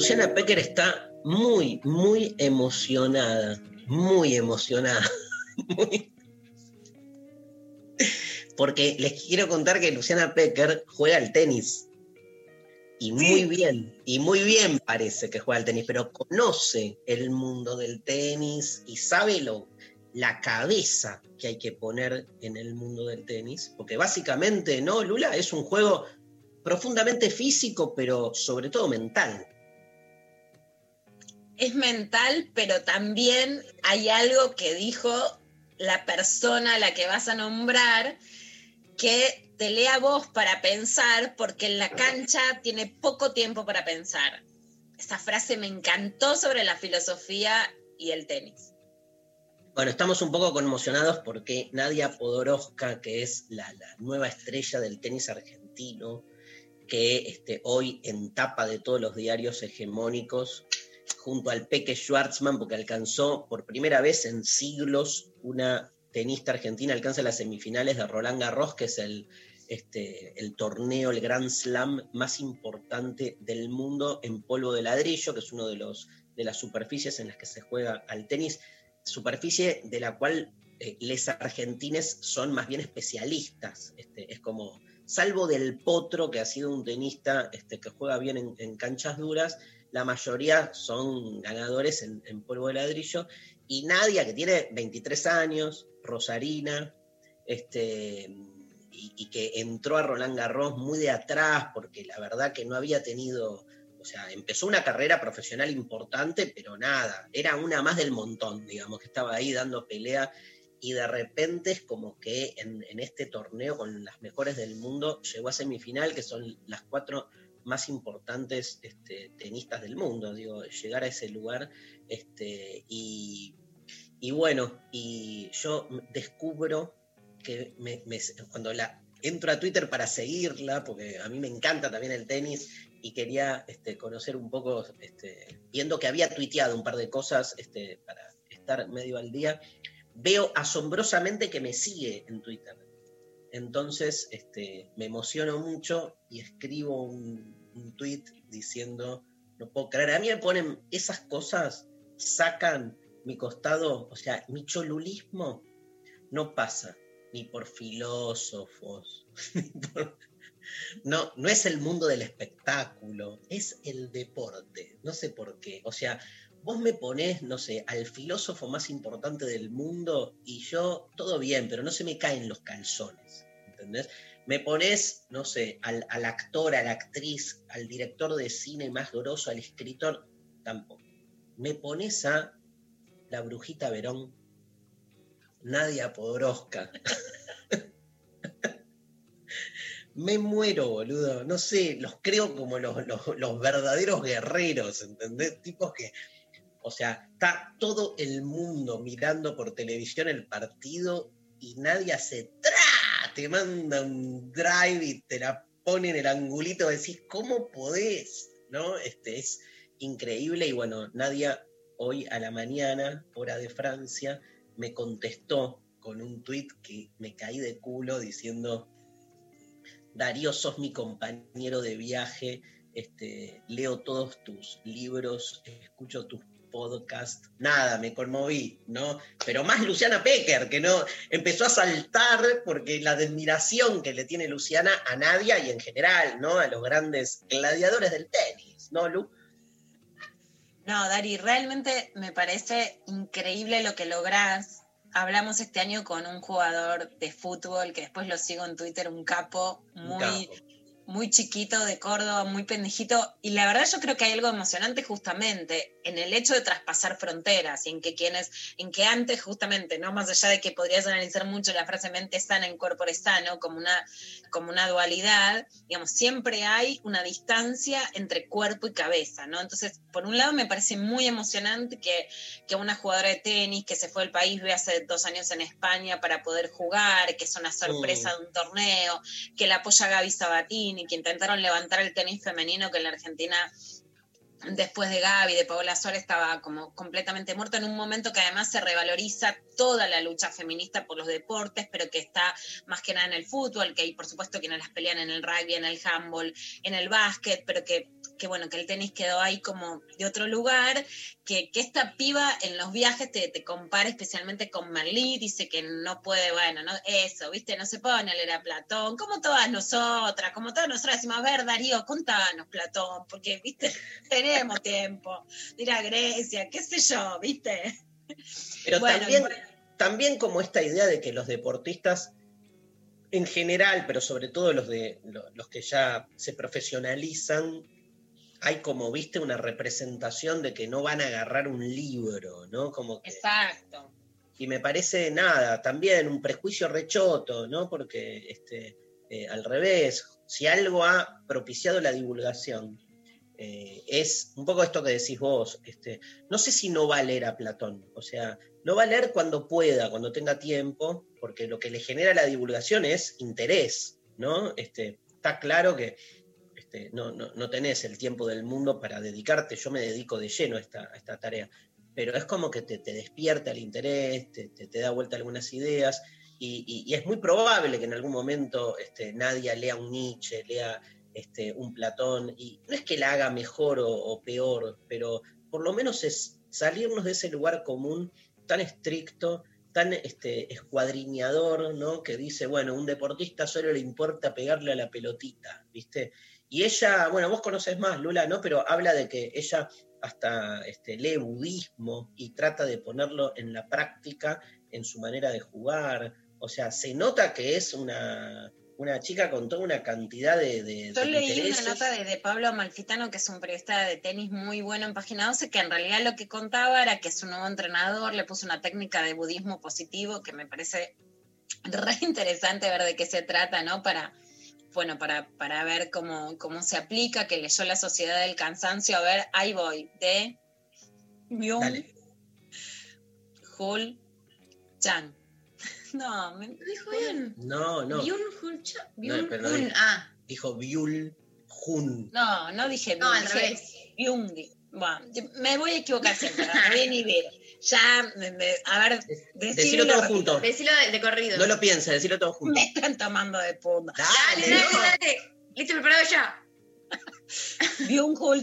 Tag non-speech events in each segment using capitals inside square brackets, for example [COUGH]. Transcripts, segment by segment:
Luciana Pecker está muy, muy emocionada, muy emocionada. [LAUGHS] muy- Porque les quiero contar que Luciana Pecker juega al tenis. Y muy bien, y muy bien parece que juega al tenis, pero conoce el mundo del tenis y sabe lo, la cabeza que hay que poner en el mundo del tenis. Porque básicamente, ¿no, Lula? Es un juego profundamente físico, pero sobre todo mental. Es mental, pero también hay algo que dijo la persona a la que vas a nombrar que te lea vos para pensar, porque en la cancha tiene poco tiempo para pensar. Esa frase me encantó sobre la filosofía y el tenis. Bueno, estamos un poco conmocionados porque Nadia Podoroska, que es la, la nueva estrella del tenis argentino, que este, hoy en tapa de todos los diarios hegemónicos, junto al Peque Schwartzman, porque alcanzó por primera vez en siglos una tenista argentina, alcanza las semifinales de Roland Garros, que es el, este, el torneo, el Grand Slam más importante del mundo en polvo de ladrillo, que es uno de, de las superficies en las que se juega al tenis superficie de la cual eh, les argentines son más bien especialistas. Este, es como, salvo del Potro, que ha sido un tenista este, que juega bien en, en canchas duras, la mayoría son ganadores en, polvo de ladrillo. Y Nadia, que tiene 23 años, Rosarina, este, y, que entró a Roland Garros muy de atrás, porque la verdad que no había tenido o sea, empezó una carrera profesional importante, pero nada, era una más del montón, digamos, que estaba ahí dando pelea y de repente es como que en, este torneo con las mejores del mundo llegó a semifinal, que son las cuatro más importantes este, tenistas del mundo, digo, llegar a ese lugar este, y, y bueno, y yo descubro que me, cuando entro a Twitter para seguirla, porque a mí me encanta también el tenis y quería este, conocer un poco, viendo que había tuiteado un par de cosas para estar medio al día, veo asombrosamente que me sigue en Twitter. Entonces este, me emociono mucho y escribo un, tweet diciendo, no puedo creer, a mí me ponen esas cosas, sacan mi costado, o sea, mi cholulismo no pasa ni por filósofos, [LAUGHS] no, no es el mundo del espectáculo, es el deporte. No sé por qué. O sea, vos me ponés, no sé, al filósofo más importante del mundo y yo, todo bien, pero no se me caen los calzones. ¿Entendés? Me pones, no sé, al, al actor, a la actriz, al director de cine más grosso, al escritor, tampoco. Me pones a la brujita Verón, Nadia Podoroska. [LAUGHS] me muero, boludo. No sé, los creo como los, los, los, verdaderos guerreros, ¿entendés? Tipos que, o sea, está todo el mundo mirando por televisión el partido y nadie hace ¡tra! Te manda un drive y te la pone en el angulito, decís, ¿cómo podés? ¿No? Este es increíble y bueno, Nadia hoy a la mañana, hora de Francia, me contestó con un tweet que me caí de culo diciendo Darío, sos mi compañero de viaje, este, leo todos tus libros, escucho tus podcasts, nada, me conmoví, ¿no? Pero más Luciana Pecker, que no empezó a saltar porque la admiración que le tiene Luciana a Nadia y en general, ¿no? A los grandes gladiadores del tenis, ¿no, Lu? No, Dari, realmente me parece increíble lo que lográs hablamos este año con un jugador de fútbol que después lo sigo en Twitter, un capo Un muy, capo. Muy chiquito de Córdoba, muy pendejito. Y la verdad yo creo que hay algo emocionante justamente en el hecho de traspasar fronteras y en que quienes, en que antes justamente, no más allá de que podrías analizar mucho la frase mente sana en cuerpo sano como una, como una dualidad, digamos, siempre hay una distancia entre cuerpo y cabeza, ¿no? Entonces, por un lado me parece muy emocionante que, que una jugadora de tenis que se fue al país vive hace dos años en España para poder jugar, que es una sorpresa de un torneo, que la apoya Gaby Sabatini, que intentaron levantar el tenis femenino que en la Argentina después de Gaby, de Paola Suárez, estaba como completamente muerto en un momento que además se revaloriza toda la lucha feminista por los deportes, pero que está más que nada en el fútbol, que hay por supuesto quienes las pelean en el rugby, en el handball, en el básquet, pero que, que bueno, que el tenis quedó ahí como de otro lugar, que, que esta piba en los viajes te, te compara especialmente con Merlí, dice que no puede, bueno, no, eso, viste, no se pone a leer a Platón, como todas nosotras, como todas nosotras decimos, a ver, Darío, contanos Platón, porque, viste, [LAUGHS] tenemos tiempo de ir a Grecia, qué sé yo, viste. Pero Bueno, también, bueno. también como esta idea de que los deportistas en general, pero sobre todo los de lo- los que ya se profesionalizan, hay como, viste, una representación de que no van a agarrar un libro, ¿no? Como que, Exacto. y me parece nada, también un prejuicio rechoto, ¿no? Porque este, eh, al revés, si algo ha propiciado la divulgación, eh, es un poco esto que decís vos, este, no sé si no va a leer a Platón, o sea, no va a leer cuando pueda, cuando tenga tiempo, porque lo que le genera la divulgación es interés, ¿no? Este, está claro que este, no, no, no tenés el tiempo del mundo para dedicarte, yo me dedico de lleno a esta, esta tarea, pero es como que te, te despierta el interés, te, te- da vuelta algunas ideas, y, y- es muy probable que en algún momento este, lea un Nietzsche, lea este, un Platón, y no es que la haga mejor o, o peor, pero por lo menos es salirnos de ese lugar común tan estricto, tan este, escuadriñador, ¿no? Que dice, bueno, un deportista solo le importa pegarle a la pelotita, ¿viste? Y ella, bueno, vos conoces más, Lula, ¿no? Pero habla de que ella hasta este, lee budismo y trata de ponerlo en la práctica en su manera de jugar. O sea, se nota que es una, una chica con toda una cantidad de, de, Yo de leí una nota de, de Pablo Amalfitano, que es un periodista de tenis muy bueno en Página 12, que en realidad lo que contaba era que su nuevo entrenador le puso una técnica de budismo positivo que me parece re interesante ver de qué se trata, ¿no? Para, bueno, para, para ver cómo, cómo se aplica, que leyó La Sociedad del Cansancio. A ver, ahí voy, de Byung Dale. Hul Chan. [LAUGHS] No, me Dijo bien. No, no, Byun Hun Cha- No, Byun no Hun, dijo. ah, dijo Byul Jun. No, no dije No, al dije revés. Byung. Bueno, me voy a equivocar siempre, me voy inhibir. Ya, me- me- a ver, Decilo decilo todo junto. decilo de, de corrido. No lo pienses, decilo todo junto. Me están tomando de punta. Dale, Dale, dale, dale. Listo, preparado ya. [LAUGHS] Byung Hul.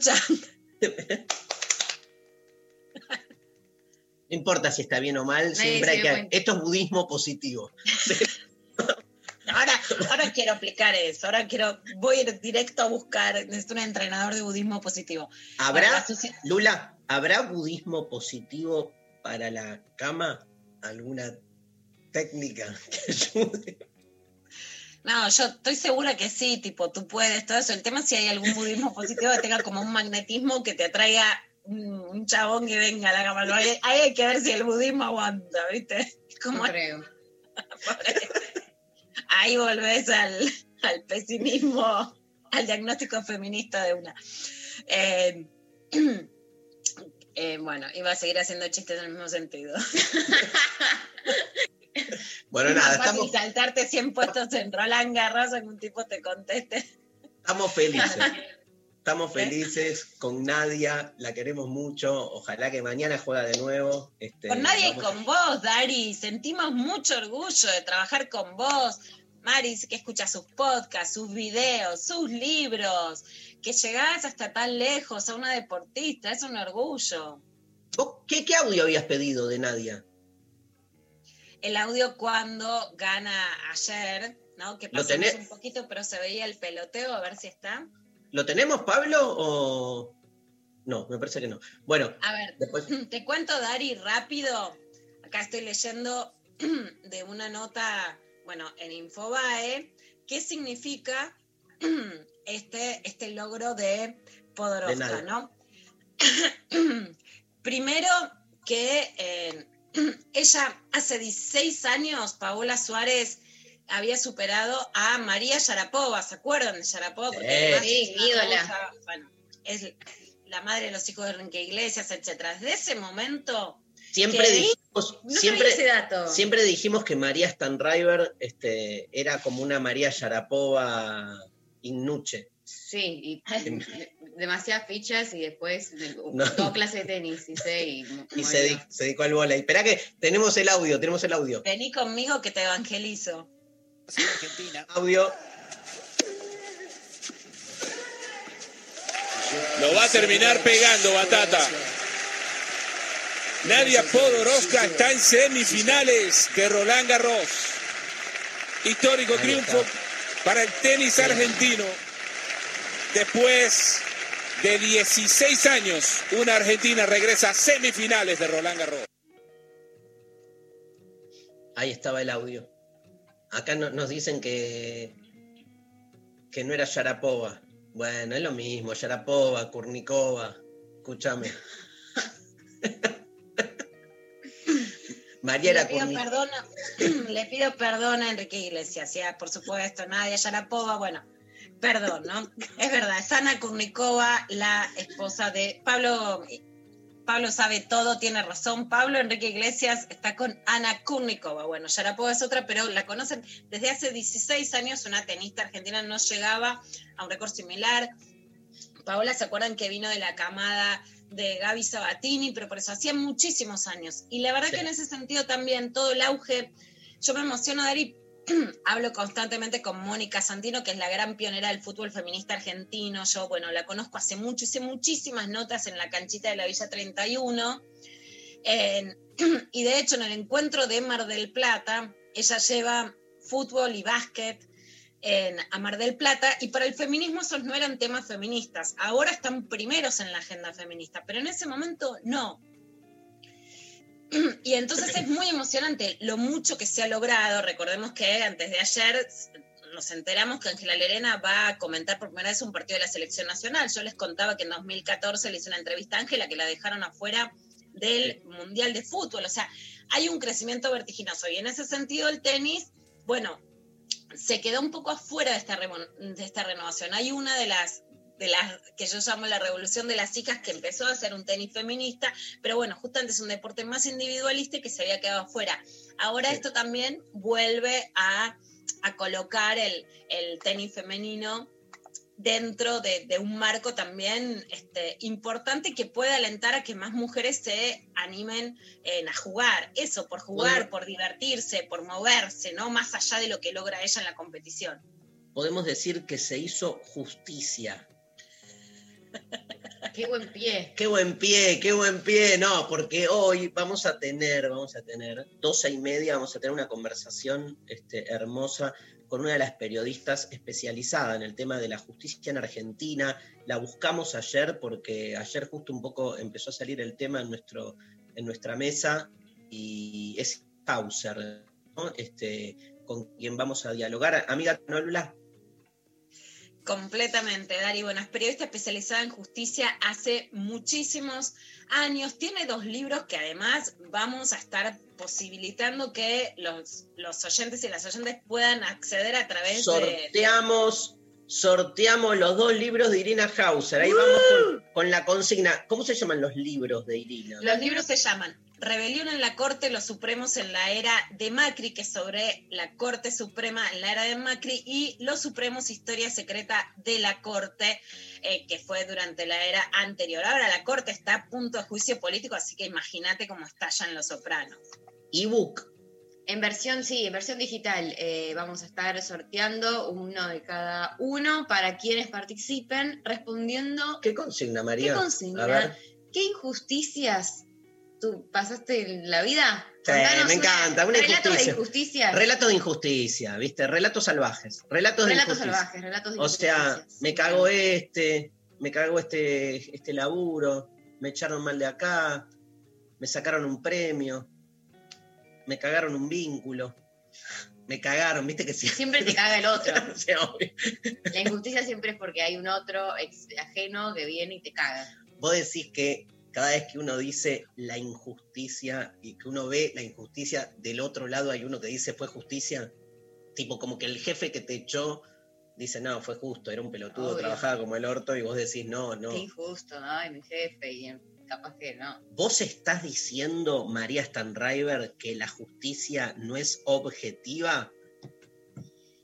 No importa si está bien o mal, Nadie siempre hay que. cuenta. Esto es budismo positivo. [LAUGHS] Ahora, ahora quiero aplicar eso. Ahora quiero, voy a ir directo a buscar. Necesito un entrenador de budismo positivo. ¿Habrá, Lula, ¿habrá budismo positivo para la cama? ¿Alguna técnica [LAUGHS] que ayude? No, yo estoy segura que sí, tipo, tú puedes, todo eso. El tema es si hay algún budismo positivo que tenga como un magnetismo que te atraiga un, chabón que venga a la cama. Ahí, hay que ver si el budismo aguanta, ¿viste? Como No creo. [LAUGHS] ahí volvés al, al pesimismo, al diagnóstico feminista de una. Eh, [CLEARS THROAT] eh, bueno, iba a seguir haciendo chistes en el mismo sentido. [LAUGHS] Bueno, [LAUGHS] más nada, fácil estamos, saltarte 100 puestos en Roland Garros en un tipo te conteste. estamos felices. [LAUGHS] Estamos ¿Eh? felices con Nadia, la queremos mucho. Ojalá que mañana juega de nuevo. Este, Con nadie y con vos, Dari. Sentimos mucho orgullo de trabajar con vos. Maris, que escucha sus podcasts, sus videos, sus libros, que llegás hasta tan lejos a una deportista, es un orgullo. ¿Vos ¿Qué, ¿Qué audio habías pedido de Nadia? El audio cuando gana ayer, ¿no? Que ¿Lo pasamos tenés? un poquito, pero se veía el peloteo, a ver si está. ¿Lo tenemos, Pablo? O. No, me parece que no. Bueno, A ver, después. [CLEARS THROAT] te cuento, Dari, rápido. Acá estoy leyendo [CLEARS THROAT] de una nota, bueno, en Infobae, qué significa [CLEARS THROAT] este, este logro de Podoroska, nada. ¿no? [CLEARS THROAT] Primero que eh, [CLEARS THROAT] ella hace 16 años, Paola Suárez, había superado a María Sharapova, ¿se acuerdan de Sharapova? Porque Sí. además Sí, es ídola. bueno, es la madre de los hijos de Enrique Iglesias, etcétera. Desde ese momento, Siempre dijimos, No siempre, ese dato. siempre dijimos que María Stanriver este, era como una María Sharapova Innuche. Sí, y [LAUGHS] demasiadas fichas y después No. dos clases de tenis, y, Y [LAUGHS] se, di- se dedicó al bola. Espera que tenemos el audio, tenemos el audio. vení conmigo que te evangelizo. Sí, Argentina. Audio. Lo va a terminar pegando Batata. Nadia Podoroska está en semifinales de Roland Garros. Histórico triunfo está. Para el tenis argentino. Después de 16 años, una argentina regresa a semifinales de Roland Garros. Ahí estaba el audio. Acá no- nos dicen que, que no era Sharapova. Bueno, es lo mismo, Sharapova, Kurnikova. Escúchame. [LAUGHS] María Le pido, perdón, [CLEARS THROAT] le pido perdón a Enrique Iglesias, ya, por supuesto, Nadia Yarapova, bueno, perdón, ¿no? [LAUGHS] Es verdad, es Ana Kurnikova, la esposa de Pablo. Pablo sabe todo, tiene razón. Pablo Enrique Iglesias está con Ana Kurnikova. Bueno, Yarapova es otra, pero la conocen desde hace 16 años. Una tenista argentina no llegaba a un récord similar. Paola, ¿se acuerdan que vino de la camada de Gaby Sabatini? Pero por eso hacía muchísimos años. Y la verdad Sí. que en ese sentido también todo el auge, yo me emociono, Dari, [CLEARS THROAT] hablo constantemente con Mónica Santino, que es la gran pionera del fútbol feminista argentino. Yo, bueno, la conozco hace mucho, hice muchísimas notas en la canchita de la Villa 31. En- [CLEARS THROAT] y de hecho, en el encuentro de Mar del Plata, ella lleva fútbol y básquet en, a Mar del Plata, y para el feminismo esos no eran temas feministas. Ahora están primeros en la agenda feminista, pero en ese momento no. [CLEARS THROAT] Y entonces es muy emocionante lo mucho que se ha logrado. Recordemos que antes de ayer nos enteramos que Ángela Lerena va a comentar por primera vez un partido de la selección nacional. Yo les contaba que en 2014 le hice una entrevista a Ángela que la dejaron afuera del Mundial de Fútbol. O sea, hay un crecimiento vertiginoso. Y en ese sentido el tenis, bueno, se quedó un poco afuera de esta, de esta renovación. Hay una de las, de las que yo llamo la revolución de las chicas que empezó a hacer un tenis feminista, pero bueno, justamente es un deporte más individualista y que se había quedado afuera. Ahora Sí. esto también vuelve a, a colocar el, el tenis femenino dentro de, de un marco también este, importante que puede alentar a que más mujeres se animen en a jugar. Eso, por jugar, Bueno. por divertirse, por moverse, ¿no? Más allá de lo que logra ella en la competición. Podemos decir que se hizo justicia. [LAUGHS] Qué buen pie. Qué buen pie, qué buen pie. No, porque hoy vamos a tener, vamos a tener, doce y media, vamos a tener una conversación este, hermosa con una de las periodistas especializada en el tema de la justicia en Argentina. La buscamos ayer porque ayer justo un poco empezó a salir el tema en, nuestro, en nuestra mesa y es Hauser, ¿no? este, con quien vamos a dialogar. Amiga, ¿no? Completamente, Dari. Bueno, es periodista especializada en justicia hace muchísimos años. Tiene dos libros que además vamos a estar posibilitando que los, los oyentes y las oyentes puedan acceder a través de... sorteamos, sorteamos los dos libros de Irina Hauser. Ahí vamos con, con la consigna. ¿Cómo se llaman los libros de Irina? Los libros se llaman Rebelión en la Corte, los Supremos en la era de Macri, que es sobre la Corte Suprema en la era de Macri, y Los Supremos, Historia Secreta de la Corte, eh, que fue durante la era anterior. Ahora la Corte está a punto de juicio político, así que imagínate cómo estallan los sopranos. Ebook. En versión, sí, en versión digital eh, vamos a estar sorteando uno de cada uno para quienes participen respondiendo ¿Qué consigna, María? ¿Qué consigna? A ver. qué injusticias tú pasaste la vida. Sí, me encanta, una relatos de injusticia. Relatos de injusticia, ¿viste? Relatos salvajes. Relatos de Relatos injusticia. salvajes, relatos de O sea, me cagó este, me cagó este, este laburo, me echaron mal de acá, me sacaron un premio. me cagaron un vínculo. Me cagaron, viste que sí. Siempre te caga el otro. [LAUGHS] La injusticia siempre es porque hay un otro ex- ajeno que viene y te caga. Vos decís que cada vez que uno dice la injusticia y que uno ve la injusticia del otro lado, hay uno que dice fue justicia. Tipo, como que el jefe que te echó dice, no, fue justo, era un pelotudo, Obvio. trabajaba como el orto, y vos decís, no, no. Qué injusto, ay, mi jefe, y capaz que no. ¿Vos estás diciendo, María Stanriver, que la justicia no es objetiva?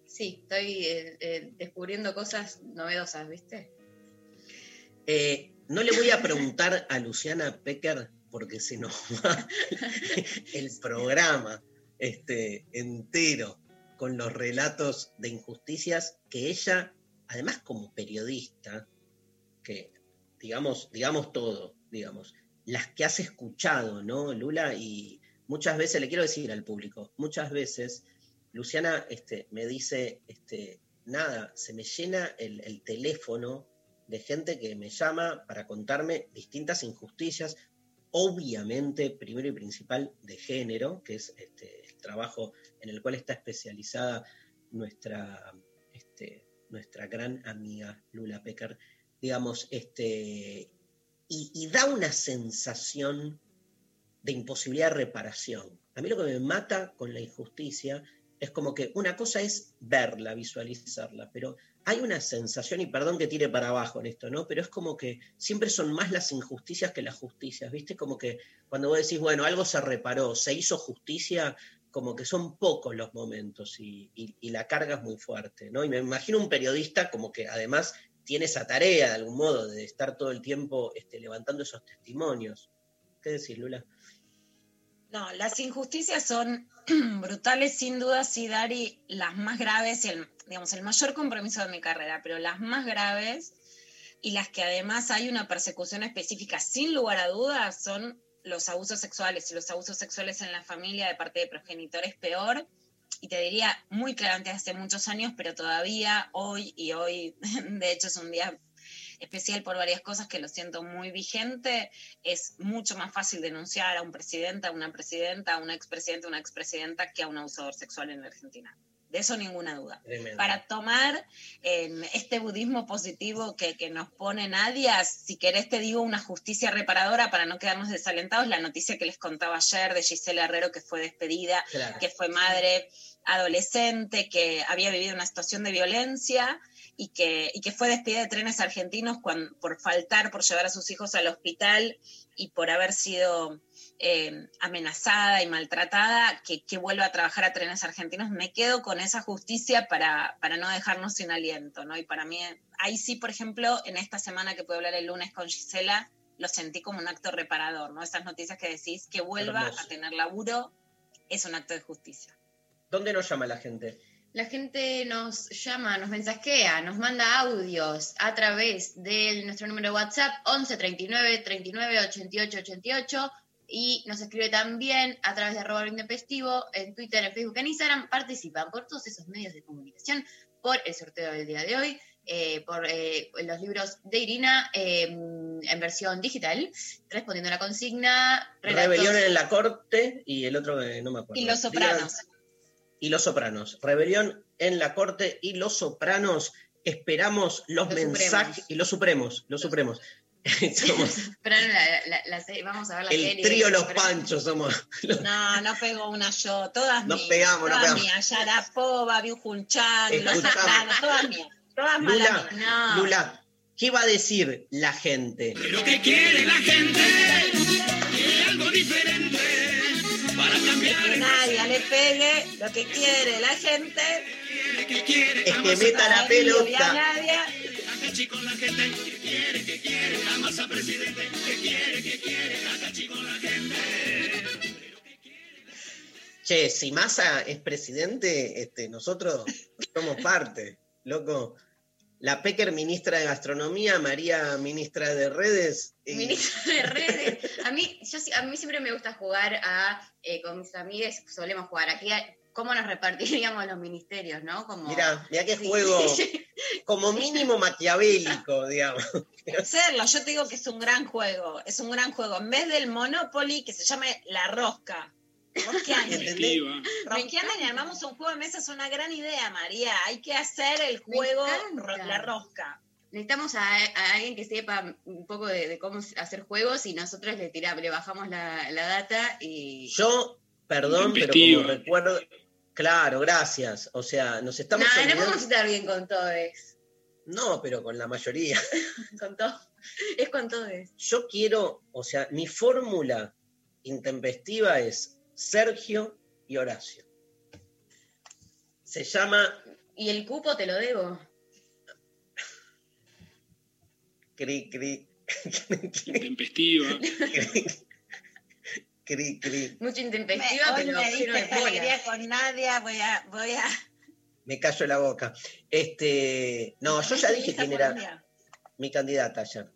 Sí, estoy eh, eh, descubriendo cosas novedosas, ¿viste? Eh, no le voy a preguntar a Luciana Pecker porque se nos [LAUGHS] va el programa este, entero con los relatos de injusticias que ella, además como periodista, que digamos, digamos todo, digamos, las que has escuchado, ¿no, Lula? Y muchas veces, le quiero decir al público, muchas veces Luciana este, me dice, este, nada, se me llena el, el teléfono de gente que me llama para contarme distintas injusticias, obviamente, primero y principal, de género, que es este, el trabajo en el cual está especializada nuestra, este, nuestra gran amiga Lula Pecker, digamos, este, y, y da una sensación de imposibilidad de reparación. A mí lo que me mata con la injusticia es como que una cosa es verla, visualizarla, pero hay una sensación, y perdón que tire para abajo en esto, ¿no? Pero es como que siempre son más las injusticias que las justicias, ¿viste? Como que cuando vos decís, bueno, algo se reparó, se hizo justicia, como que son pocos los momentos y, la carga es muy fuerte, ¿no? Y me imagino un periodista como que además tiene esa tarea de algún modo de estar todo el tiempo este, levantando esos testimonios. ¿Qué decís, Lula? No, las injusticias son [CLEARS THROAT] brutales, sin duda, sí, Dari, las más graves y el, digamos, el mayor compromiso de mi carrera, pero las más graves y las que además hay una persecución específica, sin lugar a dudas, son los abusos sexuales y los abusos sexuales en la familia de parte de progenitores peor. Y te diría muy claramente hace muchos años, pero todavía hoy y hoy, [LAUGHS] de hecho es un día especial por varias cosas que lo siento muy vigente, es mucho más fácil denunciar a un presidente, a una presidenta, a un expresidente, a una expresidenta que a un abusador sexual en la Argentina. De eso ninguna duda. Tremendo. Para tomar eh, este budismo positivo que, que nos pone Nadia, si querés te digo una justicia reparadora para no quedarnos desalentados, la noticia que les contaba ayer de Gisela Herrero que fue despedida, Claro. que fue madre adolescente, que había vivido una situación de violencia y que, y que fue despedida de trenes argentinos cuan- por faltar, por llevar a sus hijos al hospital y por haber sido eh, amenazada y maltratada, que, que vuelva a trabajar a trenes argentinos, me quedo con esa justicia para, para no dejarnos sin aliento, ¿no? Y para mí, ahí sí, por ejemplo, en esta semana que puedo hablar el lunes con Gisela, lo sentí como un acto reparador, ¿no? Esas noticias que decís que vuelva Hermoso. a tener laburo es un acto de justicia. ¿Dónde nos llama la gente? La gente nos llama, nos mensajea, nos manda audios a través de nuestro número de WhatsApp 11 39 39 88 88 y nos escribe también a través de arroba intempestivo en Twitter, en Facebook, en Instagram. Participan por todos esos medios de comunicación por el sorteo del día de hoy, eh, por eh, los libros de Irina eh, en versión digital, respondiendo a la consigna. relatos- Rebelión en la corte y el otro que no me acuerdo. Y Los Sopranos. Y Los Sopranos. Rebelión en la corte y Los Sopranos. Esperamos los, Los mensajes. Supremos. Y los Supremos, los Supremos. [LAUGHS] [LAUGHS] Somos Pero la- la- la serie- vamos a ver la el serie. trío Los Pero- Panchos, somos. No, no pegó una yo, todas Nos mías. pegamos, nos todas pegamos. mías, Yarapova, Byujunchan, Los. Sopranos, todas mías. Todas malas Lula. No. Lula, ¿qué va a decir la gente? Lo que quiere la gente, quiere algo diferente pegue lo que quiere la gente. Es que meta la pelota. Che, si Massa es presidente, este, nosotros somos parte, loco. La Pecker, ministra de Gastronomía, María, ministra de Redes. y- Ministro de redes. A mí, yo, a mí siempre me gusta jugar a, eh, con mis amigues, solemos jugar aquí, a- cómo nos repartiríamos los ministerios, ¿no? Como, Mirá, mirá qué Sí. juego, [LAUGHS] como mínimo maquiavélico, digamos. Hacerlo, yo te digo que es un gran juego, es un gran juego. En vez del Monopoly, que se llame La Rosca. Rosqueando. Intempestiva. Rosqueando y armamos un juego de mesa es una gran idea, María. Hay que hacer el juego La Rosca. Necesitamos a, a alguien que sepa un poco de, de cómo hacer juegos y nosotros le tiramos, le bajamos la, la data y. Yo, perdón, pero como recuerdo. Claro, gracias. O sea, nos No, estamos. no olvidando- podemos estar bien con todos. No, pero con la mayoría. [LAUGHS] [LAUGHS] Con todo. Es con todos. Yo quiero, o sea, mi fórmula intempestiva es Sergio y Horacio. Se llama Y el cupo te lo debo. Cri Cri. [LAUGHS] Intempestiva. Cri Cri. cri. Mucho Me- intempestiva, hoy pero me de bola. alegría con Nadia. Voy a. Voy a Me callo la boca. Este, no, yo ya dije quién era mi candidata ya.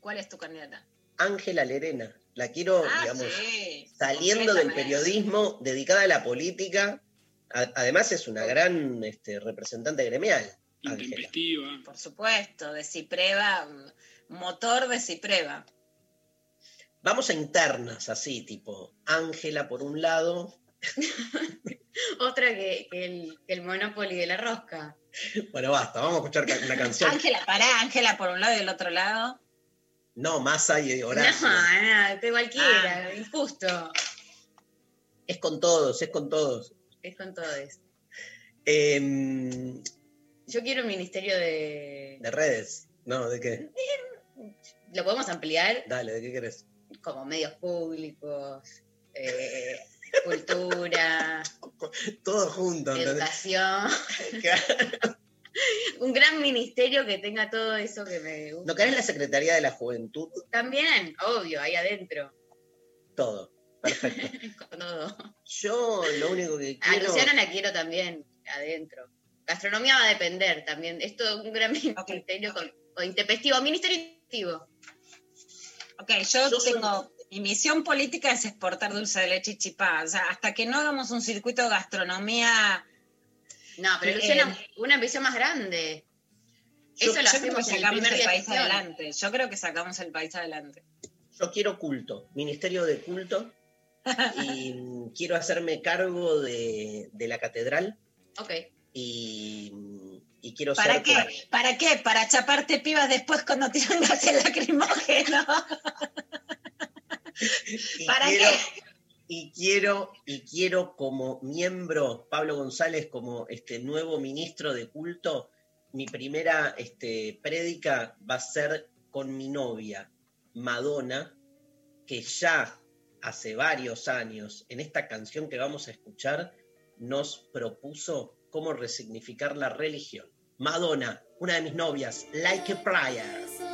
¿Cuál es tu candidata? Ángela Lerena. La quiero, Ah, digamos, sí, saliendo del periodismo, dedicada a la política. A- además es una gran este, representante gremial. Intempestiva. Por supuesto, de Cipreva, mm, motor de Cipreva. Vamos a internas, así, tipo, Ángela por un lado. [LAUGHS] Otra que, que el, que el Monopoly de la rosca. Bueno, basta, vamos a escuchar una canción. Ángela, pará, Ángela por un lado y del otro lado. No, Massa y Horacio. No, no, de cualquiera, Ah. injusto. Es con todos, es con todos. Es con todos. Em, Yo quiero un ministerio de. de redes. No, ¿de qué? Lo podemos ampliar Dale, ¿de qué querés? como medios públicos, eh, cultura, [LAUGHS] Todo junto. educación. [LAUGHS] Un gran ministerio que tenga todo eso que me gusta. ¿No querés la Secretaría de la Juventud? También, obvio, ahí adentro. Todo. Perfecto. [LAUGHS] Con todo. Yo lo único que A quiero. Luciana la quiero también adentro. Gastronomía va a depender también. Esto es un gran ministerio con, con intempestivo. Ministerio intempestivo. Ok, yo, Yo soy- tengo. Mi misión política es exportar dulce de leche y chipá. O sea, hasta que no hagamos un circuito de gastronomía. No, pero Eh, una ambición más grande. Yo- Eso lo yo creo que hacemos en el sacamos primer el país adelante. Yo creo que sacamos el país adelante. Yo quiero culto, ministerio de culto, y [LAUGHS] quiero hacerme cargo de, de la catedral Ok. y, y quiero ¿Para ser qué? ¿Para qué? Para chaparte pibas después cuando tiran gas lacrimógeno. [LAUGHS] ¿Para quiero, qué? Y quiero, y quiero como miembro, Pablo González, como este nuevo ministro de culto, mi primera este, prédica va a ser con mi novia, Madonna, que ya hace varios años, en esta canción que vamos a escuchar, nos propuso cómo resignificar la religión. Madonna, una de mis novias, Like a Prayer.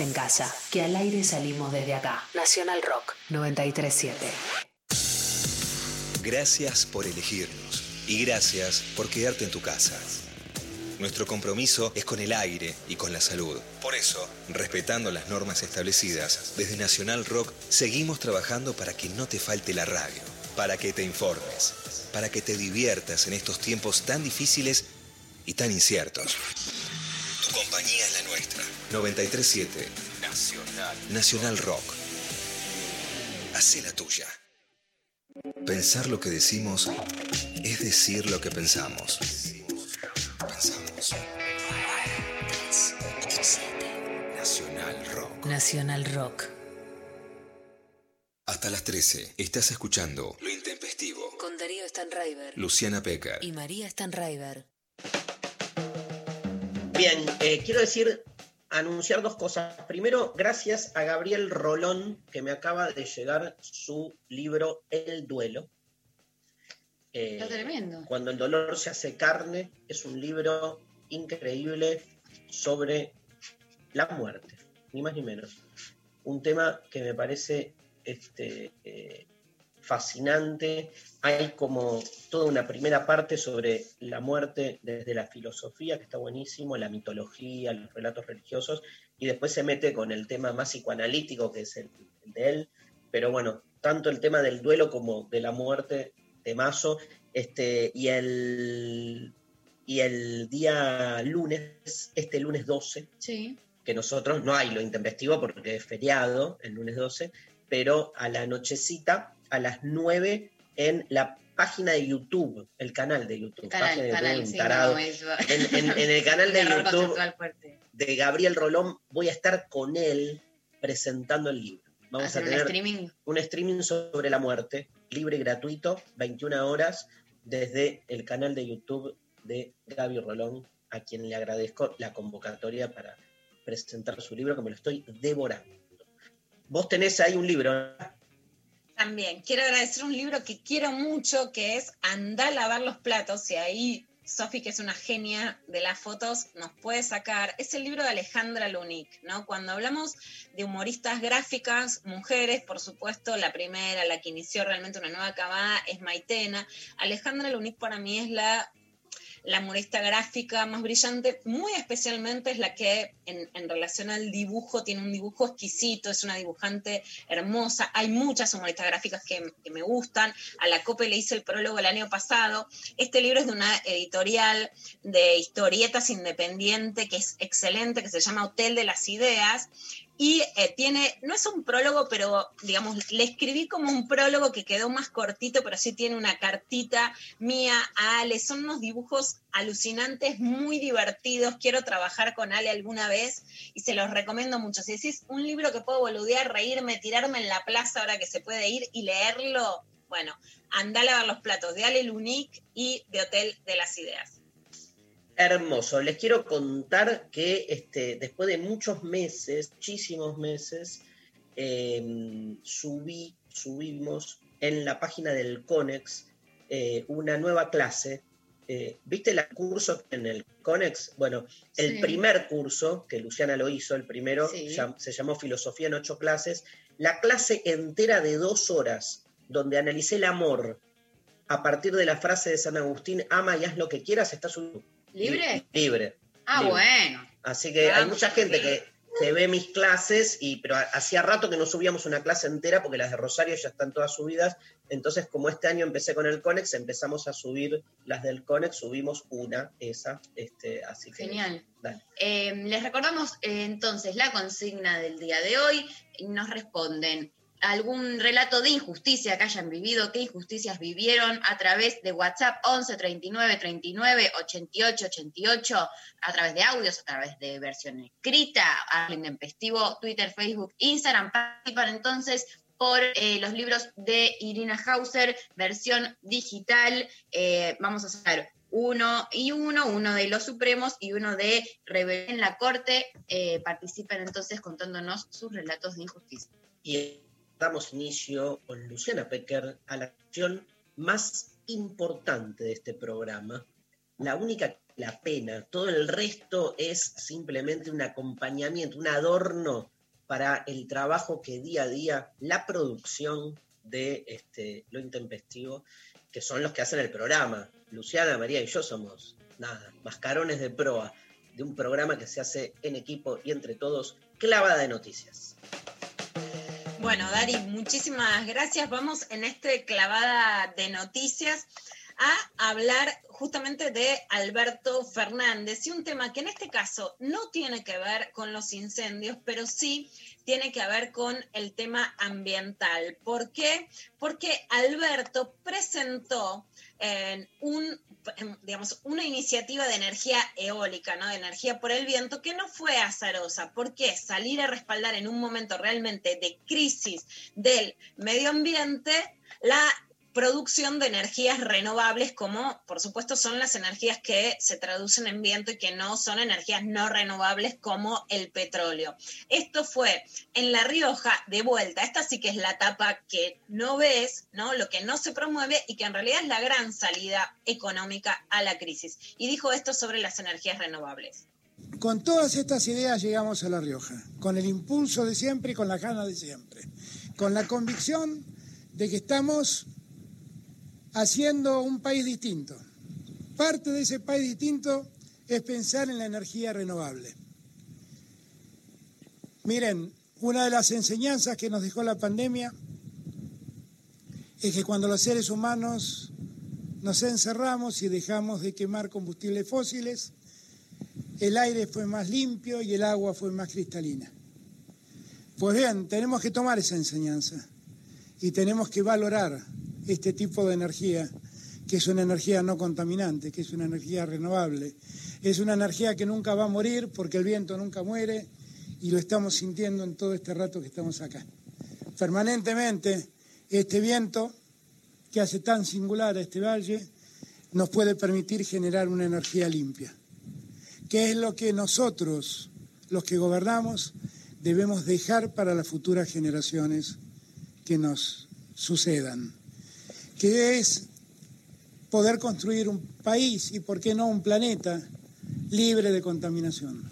En casa, que al aire salimos desde acá. Nacional Rock 937. Gracias por elegirnos y gracias por quedarte en tu casa. Nuestro compromiso es con el aire y con la salud. Por eso, respetando las normas establecidas, desde Nacional Rock seguimos trabajando para que no te falte la radio, para que te informes, para que te diviertas en estos tiempos tan difíciles y tan inciertos. Compañía es la nuestra. 937 Nacional. Nacional Rock. Hacé la tuya. Pensar lo que decimos es decir lo que pensamos. Pensamos. Nacional Rock. Nacional Rock. Hasta las 13 estás escuchando Lo Intempestivo. Con Darío Stanraiver Luciana Pecker. y María Stanraiver. Bien, eh, quiero decir, anunciar dos cosas. Primero, gracias a Gabriel Rolón, que me acaba de llegar su libro El Duelo. Eh, Está tremendo. Cuando el dolor se hace carne, es un libro increíble sobre la muerte, ni más ni menos. Un tema que me parece este, eh, fascinante. Hay como toda una primera parte sobre la muerte desde la filosofía, que está buenísimo, la mitología, los relatos religiosos, y después se mete con el tema más psicoanalítico, que es el, el de él. Pero bueno, tanto el tema del duelo como de la muerte de Mazo, este, y el y el día lunes, este lunes 12, Sí. que nosotros no hay lo intempestivo porque es feriado, el lunes 12, pero a la nochecita, a las 9, en la página de YouTube, el canal de YouTube, Canal, página de YouTube, canal, un sí, tarado. no, eso. en, en- en el [LAUGHS] canal de Un YouTube de Gabriel Rolón voy a estar con él presentando el libro. Vamos Hacer a un tener streaming. un streaming sobre la muerte, libre y gratuito, 21 horas, desde el canal de YouTube de Gaby Rolón, a quien le agradezco la convocatoria para presentar su libro, que me lo estoy devorando. Vos tenés ahí un libro, ¿no? También quiero agradecer un libro que quiero mucho, que es Andá a lavar los platos, y ahí Sofi, que es una genia de las fotos, nos puede sacar. Es el libro de Alejandra Lunic, ¿no? Cuando hablamos de humoristas gráficas, mujeres, por supuesto, la primera, la que inició realmente una nueva camada, es Maitena. Alejandra Lunic para mí es la la humorista gráfica más brillante, muy especialmente es la que en, relación al dibujo tiene un dibujo exquisito, es una dibujante hermosa. Hay muchas humoristas gráficas que, que me gustan. A la COPE le hice el prólogo el año pasado. Este libro es de una editorial de historietas independiente que es excelente, que se llama Hotel de las Ideas. Y eh, tiene, no es un prólogo, pero digamos, le escribí como un prólogo que quedó más cortito, pero sí tiene una cartita mía a Ale. Son unos dibujos alucinantes, muy divertidos. Quiero trabajar con Ale alguna vez y se los recomiendo mucho. Si decís un libro que puedo boludear, reírme, tirarme en la plaza ahora que se puede ir y leerlo, bueno, anda a lavar los platos de Ale Lunic y de Hotel de las Ideas. Hermoso. Les quiero contar que este, después de muchos meses, muchísimos meses, eh, subí, subimos en la página del CONEX eh, una nueva clase. Eh, ¿Viste el curso en el CONEX? Bueno, el Sí. primer curso, que Luciana lo hizo, el primero, Sí. se llamó Filosofía en ocho clases, la clase entera de dos horas, donde analicé el amor a partir de la frase de San Agustín, ama y haz lo que quieras, está subido. ¿Libre? Libre. Ah, libre. bueno. Así que hay mucha gente sí. que, que ve mis clases, y, pero ha- hacía rato que no subíamos una clase entera porque las de Rosario ya están todas subidas. Entonces, como este año empecé con el Conex, empezamos a subir las del Conex, subimos una, esa. Este, así que, Genial. dale. Eh, les recordamos eh, entonces la consigna del día de hoy. Nos responden algún relato de injusticia que hayan vivido, qué injusticias vivieron a través de WhatsApp 11 39 39 88 88, a través de audios, a través de versión escrita, al intempestivo, Twitter, Facebook, Instagram. Participan entonces por eh, los libros de Irina Hauser, versión digital. Eh, vamos a sacar uno y uno, uno de los Supremos y uno de Rebelión en la Corte. Eh, participen entonces contándonos sus relatos de injusticia. Damos inicio con Luciana Pecker a la acción más importante de este programa, la única la pena, todo el resto es simplemente un acompañamiento, un adorno para el trabajo que día a día, la producción de este, lo intempestivo, que son los que hacen el programa. Luciana, María y yo somos, nada, mascarones de proa de un programa que se hace en equipo y entre todos, clavada de noticias. Bueno, Dari, muchísimas gracias. Vamos en este clavada de noticias a hablar justamente de Alberto Fernández y un tema que en este caso no tiene que ver con los incendios, pero sí tiene que ver con el tema ambiental. ¿Por qué? Porque Alberto presentó digamos, una iniciativa de energía eólica, ¿no? de energía por el viento, que no fue azarosa. ¿Por qué? Salir a respaldar en un momento realmente de crisis del medio ambiente la producción de energías renovables, como por supuesto son las energías que se traducen en viento y que no son energías no renovables como el petróleo. Esto fue en La Rioja de vuelta. Esta sí que es la etapa que no ves, ¿no? Lo que no se promueve y que en realidad es la gran salida económica a la crisis. Y dijo esto sobre las energías renovables. Con todas estas ideas llegamos a La Rioja, con el impulso de siempre y con la gana de siempre, con la convicción de que estamos haciendo un país distinto. Parte de ese país distinto es pensar en la energía renovable. Miren, una de las enseñanzas que nos dejó la pandemia es que cuando los seres humanos nos encerramos y dejamos de quemar combustibles fósiles, el aire fue más limpio y el agua fue más cristalina. Pues bien, tenemos que tomar esa enseñanza y tenemos que valorar este tipo de energía, que es una energía no contaminante, que es una energía renovable. Es una energía que nunca va a morir porque el viento nunca muere y lo estamos sintiendo en todo este rato que estamos acá. Permanentemente, este viento que hace tan singular a este valle nos puede permitir generar una energía limpia, que es lo que nosotros, los que gobernamos, debemos dejar para las futuras generaciones que nos sucedan que es poder construir un país y, por qué no, un planeta libre de contaminación.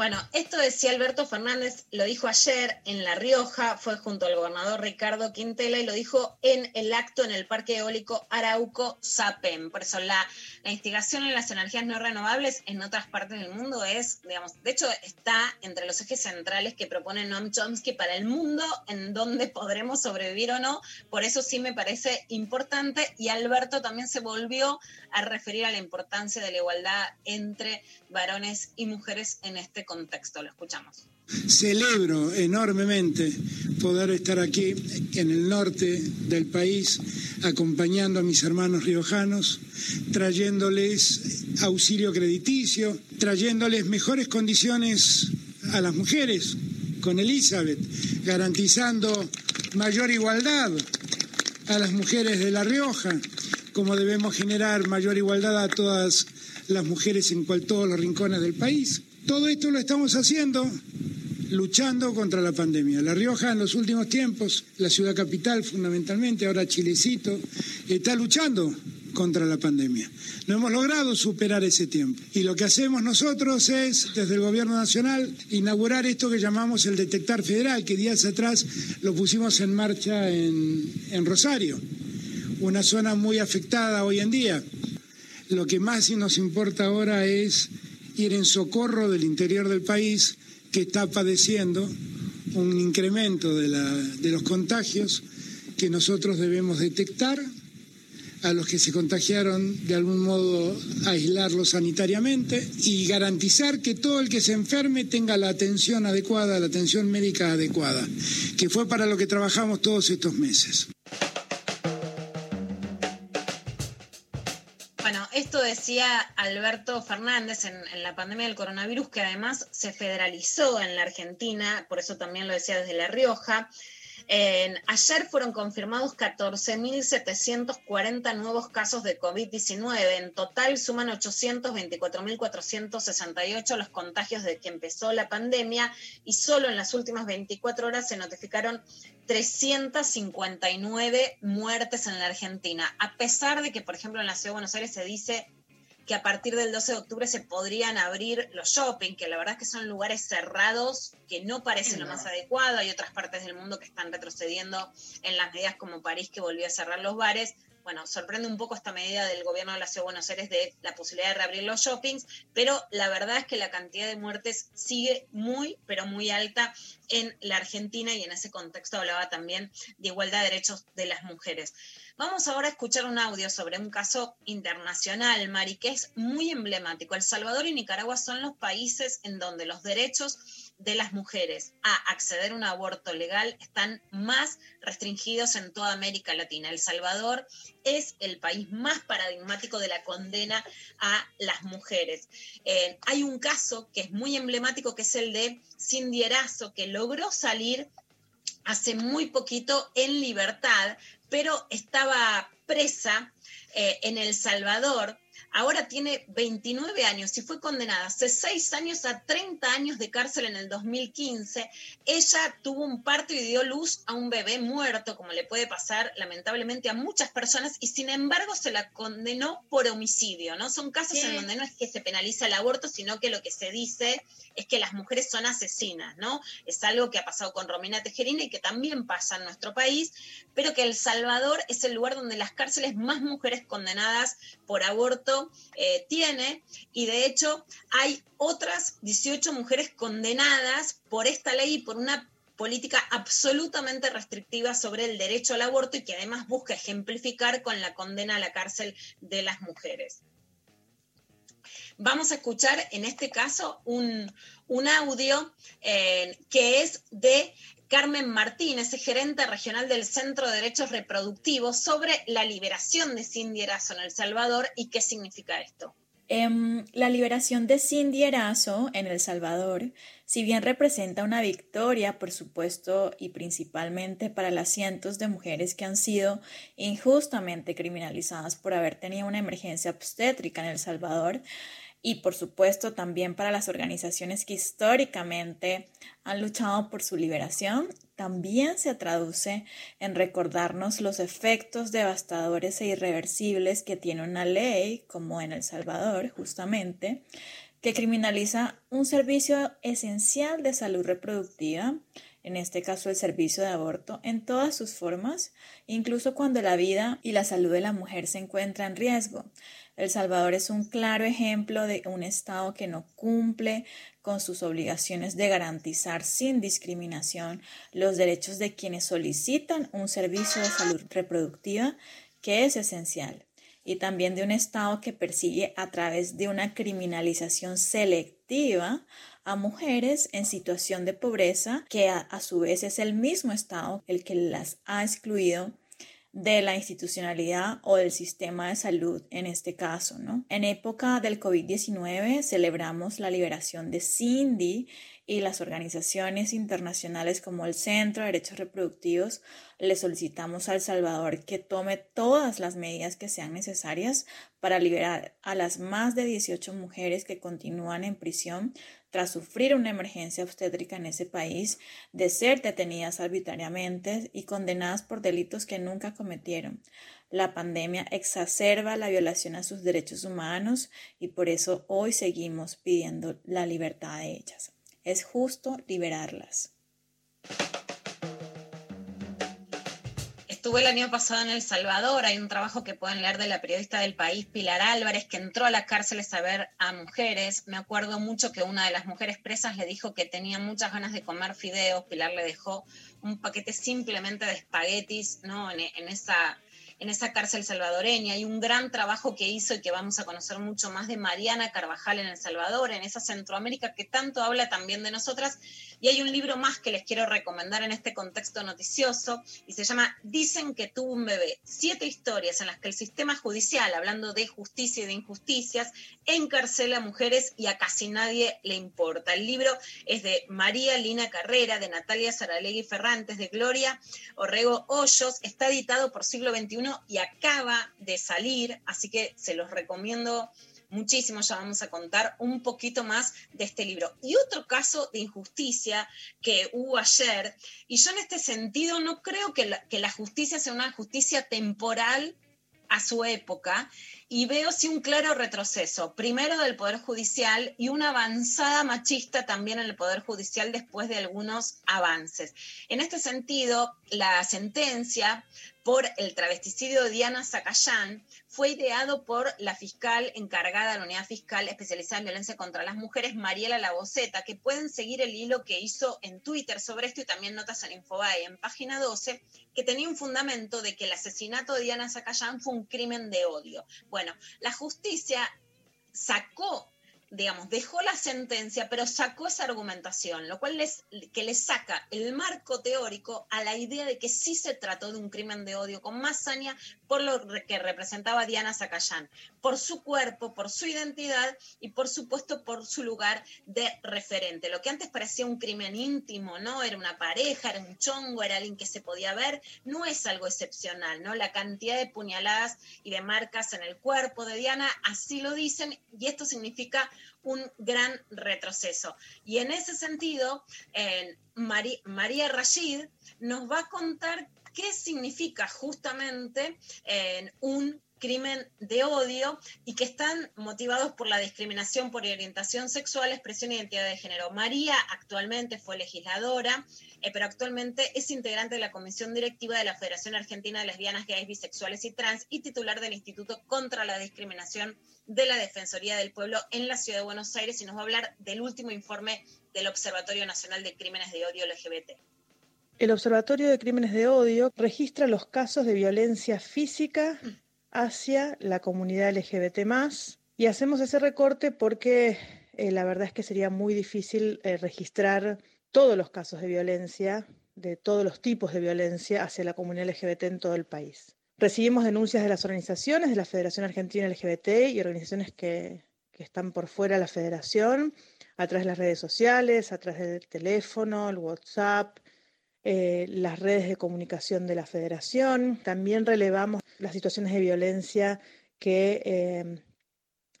Bueno, esto decía Alberto Fernández, lo dijo ayer en La Rioja, fue junto al gobernador Ricardo Quintela y lo dijo en el acto en el Parque Eólico Arauco Sapem. Por eso la, la investigación en las energías no renovables en otras partes del mundo es, digamos, de hecho está entre los ejes centrales que propone Noam Chomsky para el mundo en donde podremos sobrevivir o no. Por eso sí me parece importante y Alberto también se volvió a referir a la importancia de la igualdad entre varones y mujeres en este contexto. Lo escuchamos. Celebro enormemente poder estar aquí en el norte del país acompañando a mis hermanos riojanos, trayéndoles auxilio crediticio, trayéndoles mejores condiciones a las mujeres con Elizabeth, garantizando mayor igualdad a las mujeres de La Rioja, como debemos generar mayor igualdad a todas las mujeres en cual, todos los rincones del país. Todo esto lo estamos haciendo luchando contra la pandemia. La Rioja en los últimos tiempos, la ciudad capital fundamentalmente, ahora Chilecito, está luchando contra la pandemia. No hemos logrado superar ese tiempo. Y lo que hacemos nosotros es, desde el Gobierno Nacional, inaugurar esto que llamamos el Detectar Federal, que días atrás lo pusimos en marcha en, Rosario, una zona muy afectada hoy en día. Lo que más nos importa ahora es ir en socorro del interior del país que está padeciendo un incremento de, de los contagios que nosotros debemos detectar, a los que se contagiaron de algún modo aislarlos sanitariamente y garantizar que todo el que se enferme tenga la atención adecuada, la atención médica adecuada, que fue para lo que trabajamos todos estos meses. Esto decía Alberto Fernández en, la pandemia del coronavirus, que además se federalizó en la Argentina, por eso también lo decía desde La Rioja. En- ayer fueron confirmados 14.740 nuevos casos de COVID-19. En total suman 824.468 los contagios desde que empezó la pandemia y solo en las últimas 24 horas se notificaron 359 muertes en la Argentina. A pesar de que, por ejemplo, en la Ciudad de Buenos Aires se dice que a partir del 12 de octubre se podrían abrir los shopping, que la verdad es que son lugares cerrados que no parecen lo más adecuado. Hay otras partes del mundo que están retrocediendo en las medidas como París, que volvió a cerrar los bares. Bueno, sorprende un poco esta medida del gobierno de la Ciudad de Buenos Aires de la posibilidad de reabrir los shoppings, pero la verdad es que la cantidad de muertes sigue muy, pero muy alta en la Argentina y en ese contexto hablaba también de igualdad de derechos de las mujeres. Vamos ahora a escuchar un audio sobre un caso internacional, Mari, que es muy emblemático. El Salvador y Nicaragua son los países en donde los derechos de las mujeres a acceder a un aborto legal están más restringidos en toda América Latina. El Salvador es el país más paradigmático de la condena a las mujeres. Eh, hay un caso que es muy emblemático, que es el de Cindy Erazo, que logró salir hace muy poquito en libertad, pero estaba presa eh, en El Salvador. Ahora tiene 29 años y fue condenada hace 6 años a 30 años de cárcel en el 2015. Ella tuvo un parto y dio luz a un bebé muerto, como le puede pasar lamentablemente a muchas personas, y sin embargo se la condenó por homicidio, ¿no? Son casos en donde no es que se penaliza el aborto, sino que lo que se dice es que las mujeres son asesinas, ¿no? Es algo que ha pasado con Romina Tejerina y que también pasa en nuestro país, pero que El Salvador es el lugar donde las cárceles más mujeres condenadas por aborto eh, tiene, y de hecho hay otras 18 mujeres condenadas por esta ley y por una política absolutamente restrictiva sobre el derecho al aborto y que además busca ejemplificar con la condena a la cárcel de las mujeres. Vamos a escuchar en este caso un, un audio eh, que es de Carmen Martínez, gerente regional del Centro de Derechos Reproductivos, sobre la liberación de Cindy Erazo en El Salvador y qué significa esto. Em, la liberación de Cindy Erazo en El Salvador, si bien representa una victoria, por supuesto, y principalmente para las cientos de mujeres que han sido injustamente criminalizadas por haber tenido una emergencia obstétrica en El Salvador, y por supuesto también para las organizaciones que históricamente han luchado por su liberación, también se traduce en recordarnos los efectos devastadores e irreversibles que tiene una ley, como en El Salvador justamente, que criminaliza un servicio esencial de salud reproductiva, en este caso el servicio de aborto, en todas sus formas, incluso cuando la vida y la salud de la mujer se encuentra en riesgo. El Salvador es un claro ejemplo de un Estado que no cumple con sus obligaciones de garantizar sin discriminación los derechos de quienes solicitan un servicio de salud reproductiva que es esencial y también de un Estado que persigue a través de una criminalización selectiva a mujeres en situación de pobreza, que a, a, su vez es el mismo Estado el que las ha excluido de la institucionalidad o del sistema de salud en este caso, ¿no? En época del COVID-19 celebramos la liberación de Cindy y las organizaciones internacionales como el Centro de Derechos Reproductivos le solicitamos a El Salvador que tome todas las medidas que sean necesarias para liberar a las más de 18 mujeres que continúan en prisión tras sufrir una emergencia obstétrica en ese país, de ser detenidas arbitrariamente y condenadas por delitos que nunca cometieron. La pandemia exacerba la violación a sus derechos humanos y por eso hoy seguimos pidiendo la libertad de ellas. Es justo liberarlas. Estuve el año pasado en El Salvador, hay un trabajo que pueden leer de la periodista del país Pilar Álvarez, que entró a la cárcel a ver a mujeres. Me acuerdo mucho que una de las mujeres presas le dijo que tenía muchas ganas de comer fideos. Pilar le dejó un paquete simplemente de espaguetis, ¿no? En, en esa, en esa cárcel salvadoreña. Hay un gran trabajo que hizo y que vamos a conocer mucho más de Mariana Carvajal en El Salvador, en esa Centroamérica que tanto habla también de nosotras. Y hay un libro más que les quiero recomendar en este contexto noticioso y se llama Dicen que tuvo un bebé. Siete historias en las que el sistema judicial, hablando de justicia y de injusticias, encarcela a mujeres y a casi nadie le importa. El libro es de María Lina Carrera, de Natalia Saralegui Ferrantes, de Gloria Orrego Hoyos. Está editado por Siglo XXI y acaba de salir, así que se los recomiendo muchísimo, ya vamos a contar un poquito más de este libro. Y otro caso de injusticia que hubo ayer, y yo en este sentido no creo que la, que la justicia sea una justicia temporal a su época, y veo sí un claro retroceso, primero del Poder Judicial y una avanzada machista también en el Poder Judicial después de algunos avances. En este sentido, la sentencia por el travesticidio de Diana Zacayán fue ideado por la fiscal encargada de la unidad fiscal especializada en violencia contra las mujeres, Mariela Laboceta, que pueden seguir el hilo que hizo en Twitter sobre esto y también notas en Infobae en página 12, que tenía un fundamento de que el asesinato de Diana Zacayán fue un crimen de odio. La justicia sacó digamos, dejó la sentencia, pero sacó esa argumentación, lo cual les, que le saca el marco teórico a la idea de que sí se trató de un crimen de odio con más saña por lo que representaba Diana Zacayán, por su cuerpo, por su identidad y por supuesto por su lugar de referente. Lo que antes parecía un crimen íntimo, ¿no? Era una pareja, era un chongo, era alguien que se podía ver, no es algo excepcional, ¿no? La cantidad de puñaladas y de marcas en el cuerpo de Diana, así lo dicen, y esto significa un gran retroceso. Y en ese sentido, María Rashid nos va a contar qué significa justamente un crimen de odio y que están motivados por la discriminación por orientación sexual, expresión e identidad de género. María actualmente fue legisladora, eh, pero actualmente es integrante de la comisión directiva de la Federación Argentina de Lesbianas, Gays, Bisexuales y Trans y titular del Instituto contra la Discriminación de la Defensoría del Pueblo en la Ciudad de Buenos Aires y nos va a hablar del último informe del Observatorio Nacional de Crímenes de Odio LGBT. El Observatorio de Crímenes de Odio registra los casos de violencia física hacia la comunidad LGBT y hacemos ese recorte porque eh, la verdad es que sería muy difícil eh, registrar todos los casos de violencia, de todos los tipos de violencia hacia la comunidad LGBT en todo el país. Recibimos denuncias de las organizaciones, de la Federación Argentina LGBT y organizaciones que, están por fuera de la federación, a través de las redes sociales, a través del teléfono, el WhatsApp, eh, las redes de comunicación de la federación. También relevamos las situaciones de violencia que eh,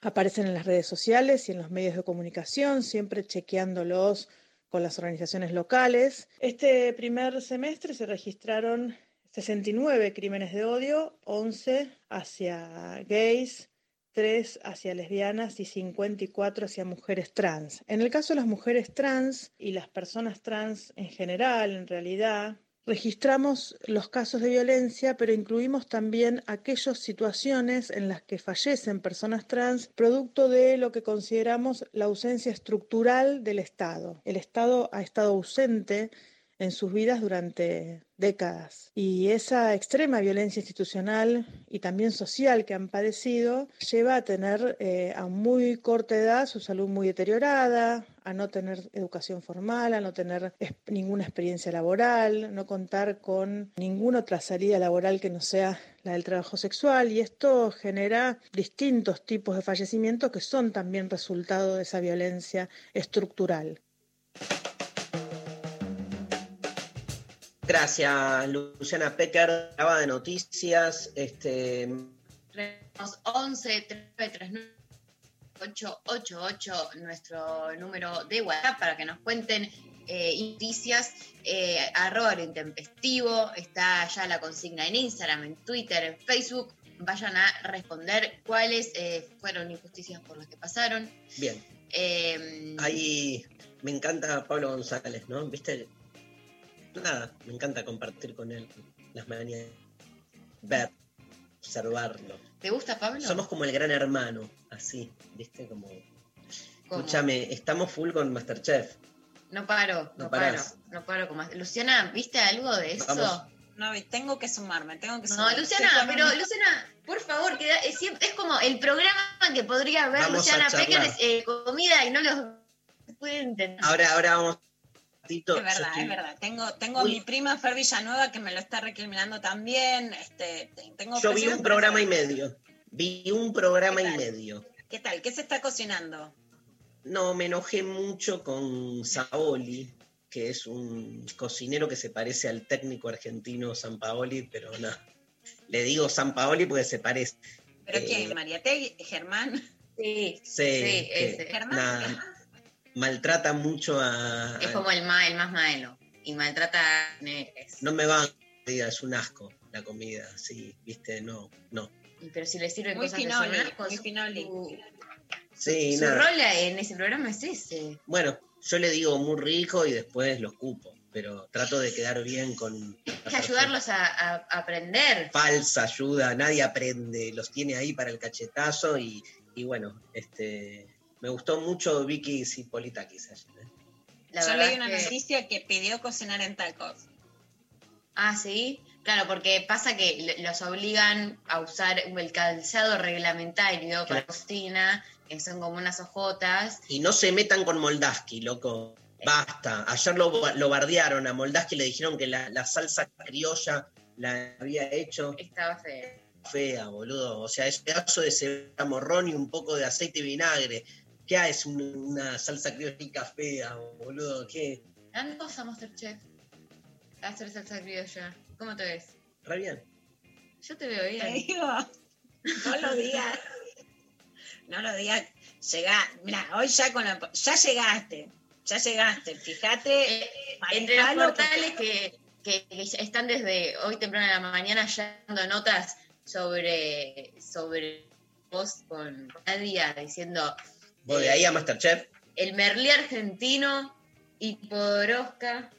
aparecen en las redes sociales y en los medios de comunicación, siempre chequeándolos con las organizaciones locales. Este primer semestre se registraron 69 crímenes de odio, 11 hacia gays, 3 hacia lesbianas y 54 hacia mujeres trans. En el caso de las mujeres trans y las personas trans en general, en realidad, registramos los casos de violencia, pero incluimos también aquellas situaciones en las que fallecen personas trans producto de lo que consideramos la ausencia estructural del Estado. El Estado ha estado ausente en sus vidas durante décadas. Y esa extrema violencia institucional y también social que han padecido lleva a tener eh, a muy corta edad su salud muy deteriorada, a no tener educación formal, a no tener ninguna experiencia laboral, no contar con ninguna otra salida laboral que no sea la del trabajo sexual y esto genera distintos tipos de fallecimientos que son también resultado de esa violencia estructural. Gracias, Luciana Pecker, de noticias. Este... 11 888 nuestro número de WhatsApp para que nos cuenten eh, noticias. Eh, arroba intempestivo, está ya la consigna en Instagram, en Twitter, en Facebook. Vayan a responder cuáles eh, fueron injusticias por las que pasaron. Bien. Eh, Ahí me encanta Pablo González, ¿no? ¿Viste? Nada, me encanta compartir con él las mañanas, ver, observarlo. ¿Te gusta Pablo? Somos como el gran hermano, así, ¿viste? Como. Escúchame, estamos full con Masterchef. No paro, no, paro, no paro con más. Luciana, ¿viste algo de eso? no, tengo que sumarme, tengo que No, sumarme. Luciana, Estoy con pero Luciana, por favor, queda- es, como el programa que podría ver Vamos Luciana. Pecker, eh, comida y no los puede entender. Ahora, ahora vamos. Tito, Es verdad, estoy- es verdad. Tengo, tengo Uy. mi prima Fer Villanueva que me lo está recriminando también. Este, te- tengo Yo vi un programa y medio. Vi un programa ¿Qué y medio. ¿Qué tal? ¿Qué se está cocinando? No, me enojé mucho con Saoli, que es un cocinero que se parece al técnico argentino San Paoli, pero no. Le digo San Paoli porque se parece. ¿Pero Eh, quién? ¿Mariate? ¿Germán? Sí, Sí, sí, que, ese. Germán. nada, maltrata mucho a. Es como el, ma, el más maelo y maltrata a negres. No me van, es un asco la comida, sí, viste, no, no. Pero si le sirven Muy cosas que finoli, son ascos, muy finoli. su, Sí, su nada. rol en ese programa es ese. Bueno, yo le digo muy rico y después lo escupo, pero trato de quedar bien con. Que ayudarlos a, a- a aprender. Falsa ayuda, nadie aprende, los tiene ahí para el cachetazo y, y bueno, este. Me gustó mucho Vicky Cipolitakis ayer. ¿eh? La Yo leí una que- noticia que pidió cocinar en tacos. Ah, sí. Claro, porque pasa que los obligan a usar el calzado reglamentario para Claro. cocina, que son como unas ojotas. Y no se metan con Moldaski, loco. Basta. Ayer lo, lo bardearon a Moldaski, le dijeron que la, la salsa criolla la había hecho Estaba feo. fea, boludo. O sea, es pedazo de cebolla morrón y un poco de aceite y vinagre. ¿Qué es un- una salsa criolla fea, boludo? ¿Qué? Gran cosa, Masterchef. Hacer salsa criolla. ¿Cómo te ves? Re bien. Yo te veo Te bien. digo, no lo digas. No lo digas. Llegá, mira, hoy ya con la- ya llegaste. Ya llegaste. Fíjate. Eh, entre los portales que, que- están desde hoy temprano en la mañana ya dando notas sobre, sobre vos con Nadia diciendo Vos de ahí a Masterchef, el Merlí argentino y Podoroska.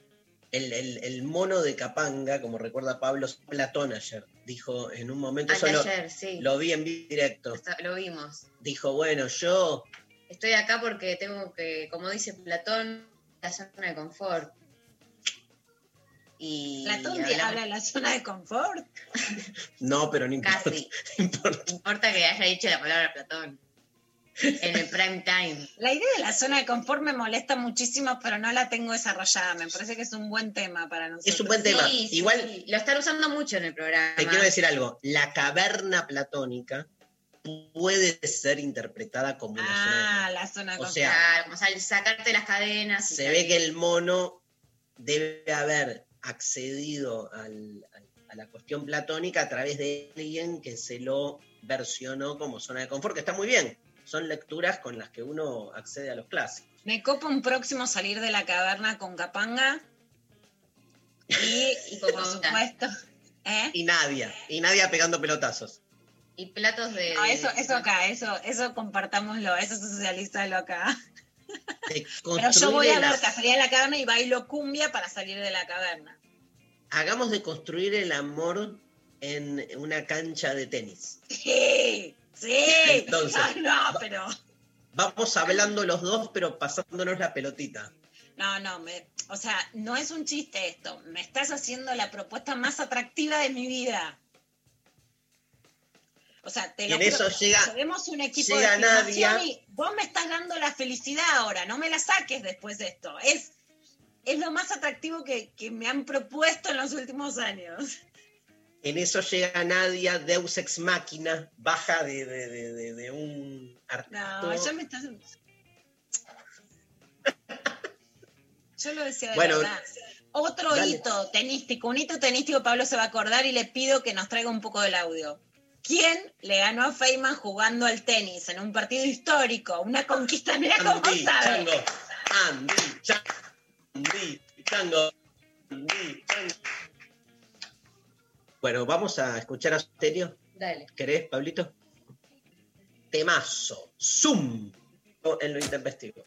el, el- el mono de Capanga, como recuerda Pablo, Platón ayer, dijo en un momento, eso lo, Ayer, sí. lo vi en vivo directo, lo vimos. dijo, bueno, yo Estoy acá porque tengo que, como dice Platón, la zona de confort. Y Platón te habla de la zona de confort. [LAUGHS] no, pero no importa. Casi. [LAUGHS] no importa. importa que haya dicho la palabra Platón. En el prime time. La idea de la zona de confort me molesta muchísimo, pero no la tengo desarrollada. Me parece que es un buen tema para nosotros. Es un buen tema. Sí, sí, Igual lo están usando mucho en el programa. te quiero decir algo, la caverna platónica puede ser interpretada como una zona de Ah, la zona de O confort. sea, Claro, como sal- sacarte las cadenas. y se ve que el mono debe haber accedido al- al- a la cuestión platónica a través de alguien que se lo versionó como zona de confort, que está muy bien. Son lecturas con las que uno accede a los clásicos. Me copa un próximo salir de la caverna con Capanga. Y, Y por supuesto. ¿eh? Y Nadia, y Nadia pegando pelotazos. Y platos de. No, eso, eso acá, eso, eso compartámoslo, eso socialízalo acá. Pero yo voy a ver el- Cacería de la Caverna y bailo cumbia para salir de la caverna. Hagamos de construir el amor en una cancha de tenis. Sí, sí. Entonces, Ay, no, pero. Vamos hablando los dos, pero pasándonos la pelotita. No, no, me, o sea, no es un chiste esto. Me estás haciendo la propuesta más atractiva de mi vida. O sea, te lo en juro, eso llega- tenemos un equipo llega de Nadia. y vos me estás dando la felicidad ahora, no me la saques después de esto. Es, es lo más atractivo que, que me han propuesto en los últimos años. En eso llega Nadia, Deus Ex Máquina, baja de, de- de- de- un No, artista. ya me estás. [LAUGHS] Yo lo decía de Bueno, verdad. Otro dale. hito tenístico, un hito tenístico, Pablo se va a acordar y le pido que nos traiga un poco del audio. ¿Quién le ganó a Feynman jugando al tenis en un partido histórico? Una conquista, mira cómo sabe. Chango, Andy, Chango, Andy, Chango. Bueno, vamos a escuchar a Stereo. Dale. ¿Querés, Pablito? Temazo, Zoom, en lo intempestivo.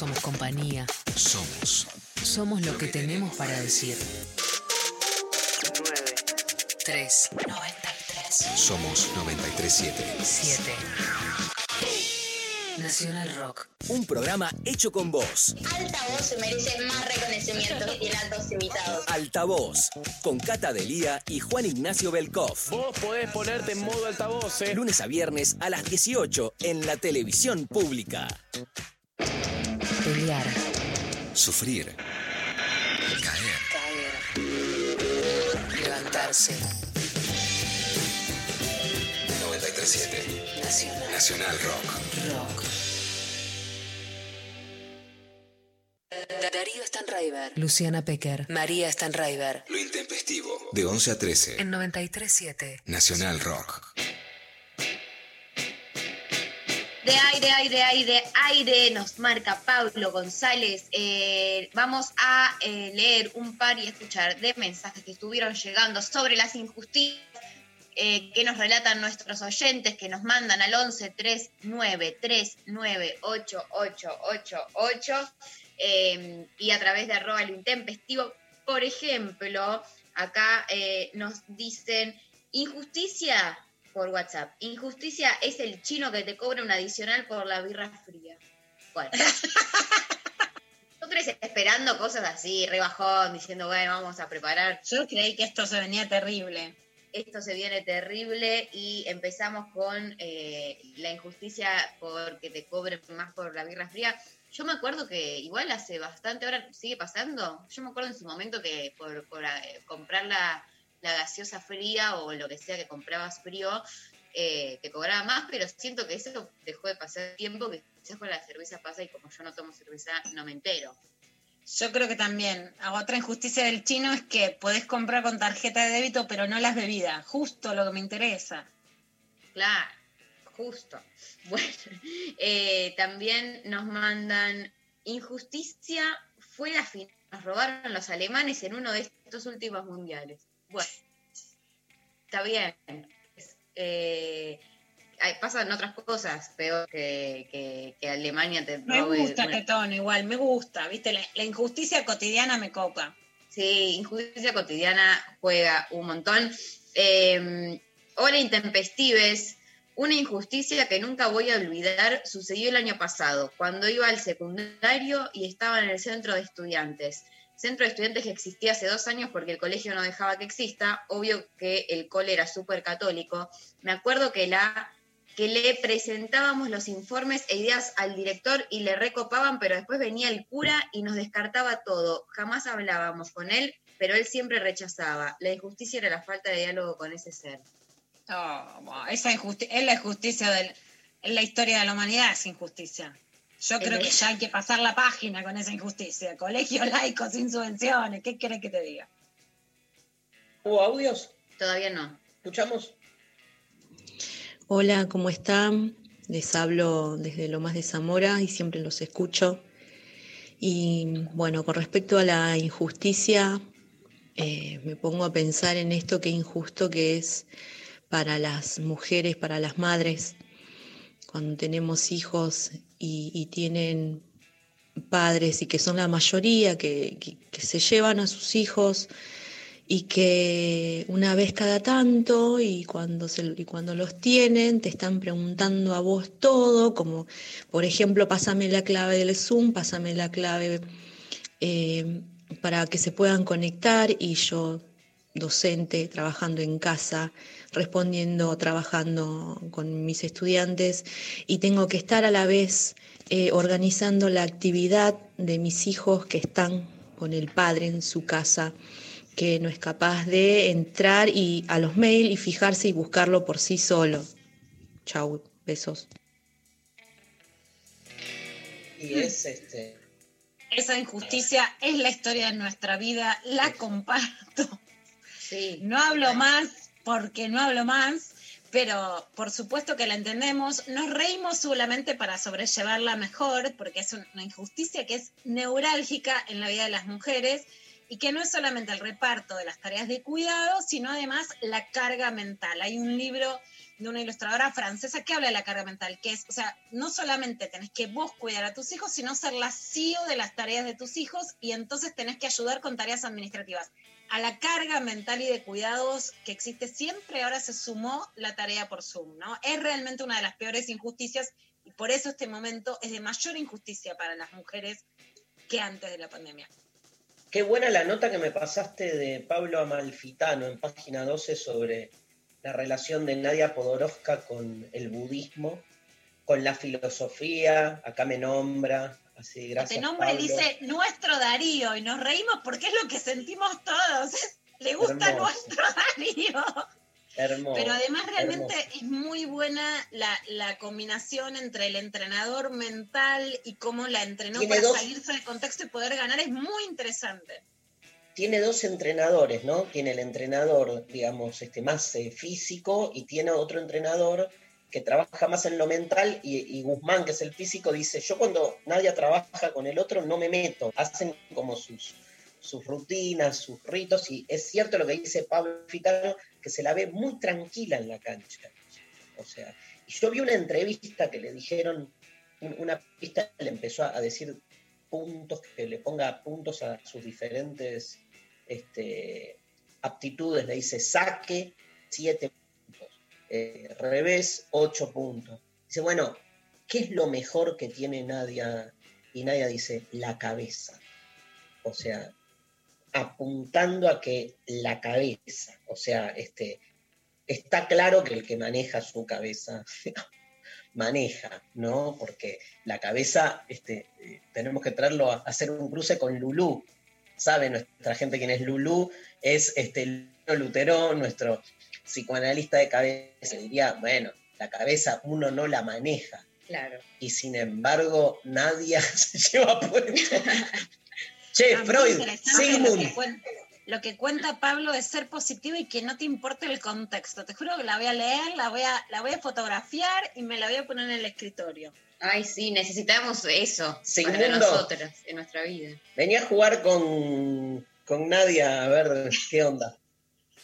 Somos compañía. Somos. Somos lo que tenemos para decir. 9. 3. 93. Somos 937. 7. Nacional Rock. Un programa hecho con vos. Altavoz se merece más reconocimiento que tiene altos invitados. Altavoz. Con Cata Delía y Juan Ignacio Belkov. Vos podés ponerte en modo altavoz, ¿eh? Lunes a viernes a las 18 en la televisión pública. Pelear. Sufrir. Caer. Caer. Levantarse. 937. Nacional. Nacional Rock. Rock. Darío Stanraiver. Luciana Pecker. María Stanraiver. Lo intempestivo. De 11 a 13. En 93.7. Nacional Rock. De aire, aire, aire, aire, nos marca Pablo González. Eh, vamos a eh, leer un par y escuchar de mensajes que estuvieron llegando sobre las injusticias eh, que nos relatan nuestros oyentes, que nos mandan al 11 39 39 8888 eh, y a través de arroba lo intempestivo. Por ejemplo, acá nos dicen injusticia por WhatsApp. Injusticia es el chino que te cobra un adicional por la birra fría. Bueno. [LAUGHS] Nosotros esperando cosas así, rebajón, diciendo, bueno, vamos a preparar. Yo creí que esto se venía terrible. Esto se viene terrible y empezamos con eh, la injusticia porque te cobren más por la birra fría. Yo me acuerdo que igual hace bastante, ahora sigue pasando. Yo me acuerdo en su momento que por, por, eh, comprar la, la gaseosa fría o lo que sea que comprabas frío, eh, te cobraba más, pero siento que eso dejó de pasar tiempo, que quizás con la cerveza pasa y como yo no tomo cerveza no me entero. Yo creo que también. Otra injusticia del chino es que podés comprar con tarjeta de débito, pero no las bebidas. Justo lo que me interesa. Claro, justo. [LAUGHS] Bueno, eh, también nos mandan injusticia fue la final. Nos robaron los alemanes en uno de estos últimos mundiales. Bueno, está bien. Eh, pasan otras cosas peor que, que- que Alemania te Me robe gusta una- este tono, igual, me gusta. ¿Viste? La, la injusticia cotidiana me copa. Sí, injusticia cotidiana juega un montón. Eh, hola intempestives. Una injusticia que nunca voy a olvidar sucedió el año pasado, cuando iba al secundario y estaba en el centro de estudiantes. Centro de estudiantes que existía hace dos años porque el colegio no dejaba que exista. Obvio que el cole era súper católico. Me acuerdo que la que le presentábamos los informes e ideas al director y le recopaban, pero después venía el cura y nos descartaba todo. Jamás hablábamos con él, pero él siempre rechazaba. La injusticia era la falta de diálogo con ese ser. Oh, esa es la injusticia del, la historia de la humanidad, es injusticia. Yo creo que ya hay que pasar la página con esa injusticia. Colegio laico sin subvenciones, ¿qué querés que te diga? ¿Hubo audios? Todavía no. ¿Escuchamos? Hola, ¿cómo están? Les hablo desde lo más de Zamora y siempre los escucho. Y bueno, con respecto a la injusticia, eh, me pongo a pensar en esto que injusto que es para las mujeres, para las madres, cuando tenemos hijos y, tienen padres y que son la mayoría, que, se llevan a sus hijos y que una vez cada tanto y cuando, y cuando los tienen te están preguntando a vos todo, como por ejemplo, pásame la clave del Zoom, pásame la clave eh, para que se puedan conectar y yo, docente, trabajando en casa, respondiendo, trabajando con mis estudiantes y tengo que estar a la vez eh, organizando la actividad de mis hijos que están con el padre en su casa que no es capaz de entrar y a los mails y fijarse y buscarlo por sí solo. Chau, besos. Y es este. Esa injusticia es la historia de nuestra vida, la comparto. No hablo más porque no hablo más, pero por supuesto que la entendemos. Nos reímos solamente para sobrellevarla mejor, porque es una injusticia que es neurálgica en la vida de las mujeres y que no es solamente el reparto de las tareas de cuidado, sino además la carga mental. Hay un libro de una ilustradora francesa que habla de la carga mental, que es, o sea, no solamente tenés que vos cuidar a tus hijos, sino ser la CEO de las tareas de tus hijos y entonces tenés que ayudar con tareas administrativas. A la carga mental y de cuidados que existe siempre, ahora se sumó la tarea por Zoom, ¿no? Es realmente una de las peores injusticias y por eso este momento es de mayor injusticia para las mujeres que antes de la pandemia. Qué buena la nota que me pasaste de Pablo Amalfitano en página 12 sobre la relación de Nadia Podoroska con el budismo, con la filosofía, acá me nombra, así, gracias. Este nombre Pablo. dice nuestro Darío y nos reímos porque es lo que sentimos todos. [LAUGHS] Le gusta Hermoso. nuestro [LAUGHS] Darío. Hermoso. Pero además realmente hermoso. es muy buena la, la combinación entre el entrenador mental y cómo la entrenó para dos- salirse del contexto y poder ganar. Es muy interesante. Tiene dos entrenadores, ¿no? Tiene el entrenador, digamos, este, más eh, físico y tiene otro entrenador que trabaja más en lo mental y, Guzmán, que es el físico, dice, yo cuando Nadia trabaja con el otro no me meto, hacen como sus, sus rutinas, sus ritos, y es cierto lo que dice Pablo Fitano, que se la ve muy tranquila en la cancha. O sea, y yo vi una entrevista que le dijeron, un- una pista le empezó a decir puntos, que le ponga puntos a sus diferentes este, aptitudes, le dice saque, siete eh, revés, ocho puntos. Dice, bueno, ¿qué es lo mejor que tiene Nadia? Y Nadia dice, la cabeza. O sea, apuntando a que la cabeza, o sea, este, está claro que el que maneja su cabeza [LAUGHS] maneja, ¿no? Porque la cabeza, este, eh, tenemos que traerlo a hacer un cruce con Lulú. Sabe nuestra gente quién es Lulú, es este Lutero, nuestro psicoanalista de cabeza. Diría, bueno, la cabeza uno no la maneja. Claro. Y sin embargo, nadie [LAUGHS] se lleva puesto [LAUGHS] Che, Ah, Freud, Lo Sigmund. que, cuenta, lo que cuenta Pablo es ser positivo y que no te importe el contexto. Te juro que la voy a leer, la voy a, la voy a fotografiar y me la voy a poner en el escritorio. Ay, sí, necesitamos eso Sigmundo. para nosotras en nuestra vida. Venía a jugar con, con Nadia a ver qué onda.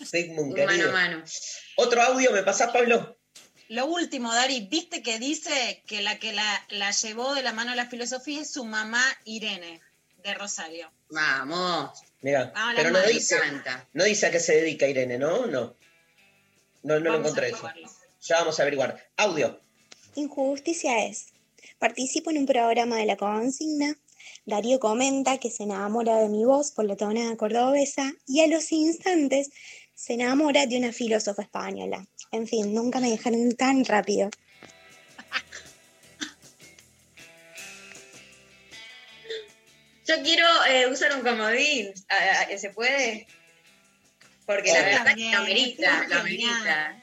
Sigmund, Un querido. mano a mano. Otro audio, ¿me pasás, Pablo? Lo último, Dari, viste que dice que la que la, la llevó de la mano a la filosofía es su mamá Irene, de Rosario. Vamos. Mira, Ah, pero no dice, no dice a qué se dedica Irene, ¿no? No. No, no lo encontré eso. Ya vamos a averiguar. Audio. Injusticia es. Participo en un programa de la consigna. Darío comenta que se enamora de mi voz por la tonada cordobesa y a los instantes se enamora de una filósofa española. En fin, nunca me dejaron tan rápido. Yo quiero eh, usar un comodín. ¿Se puede? Porque la verdad que También, lo amerita, es lo amerita.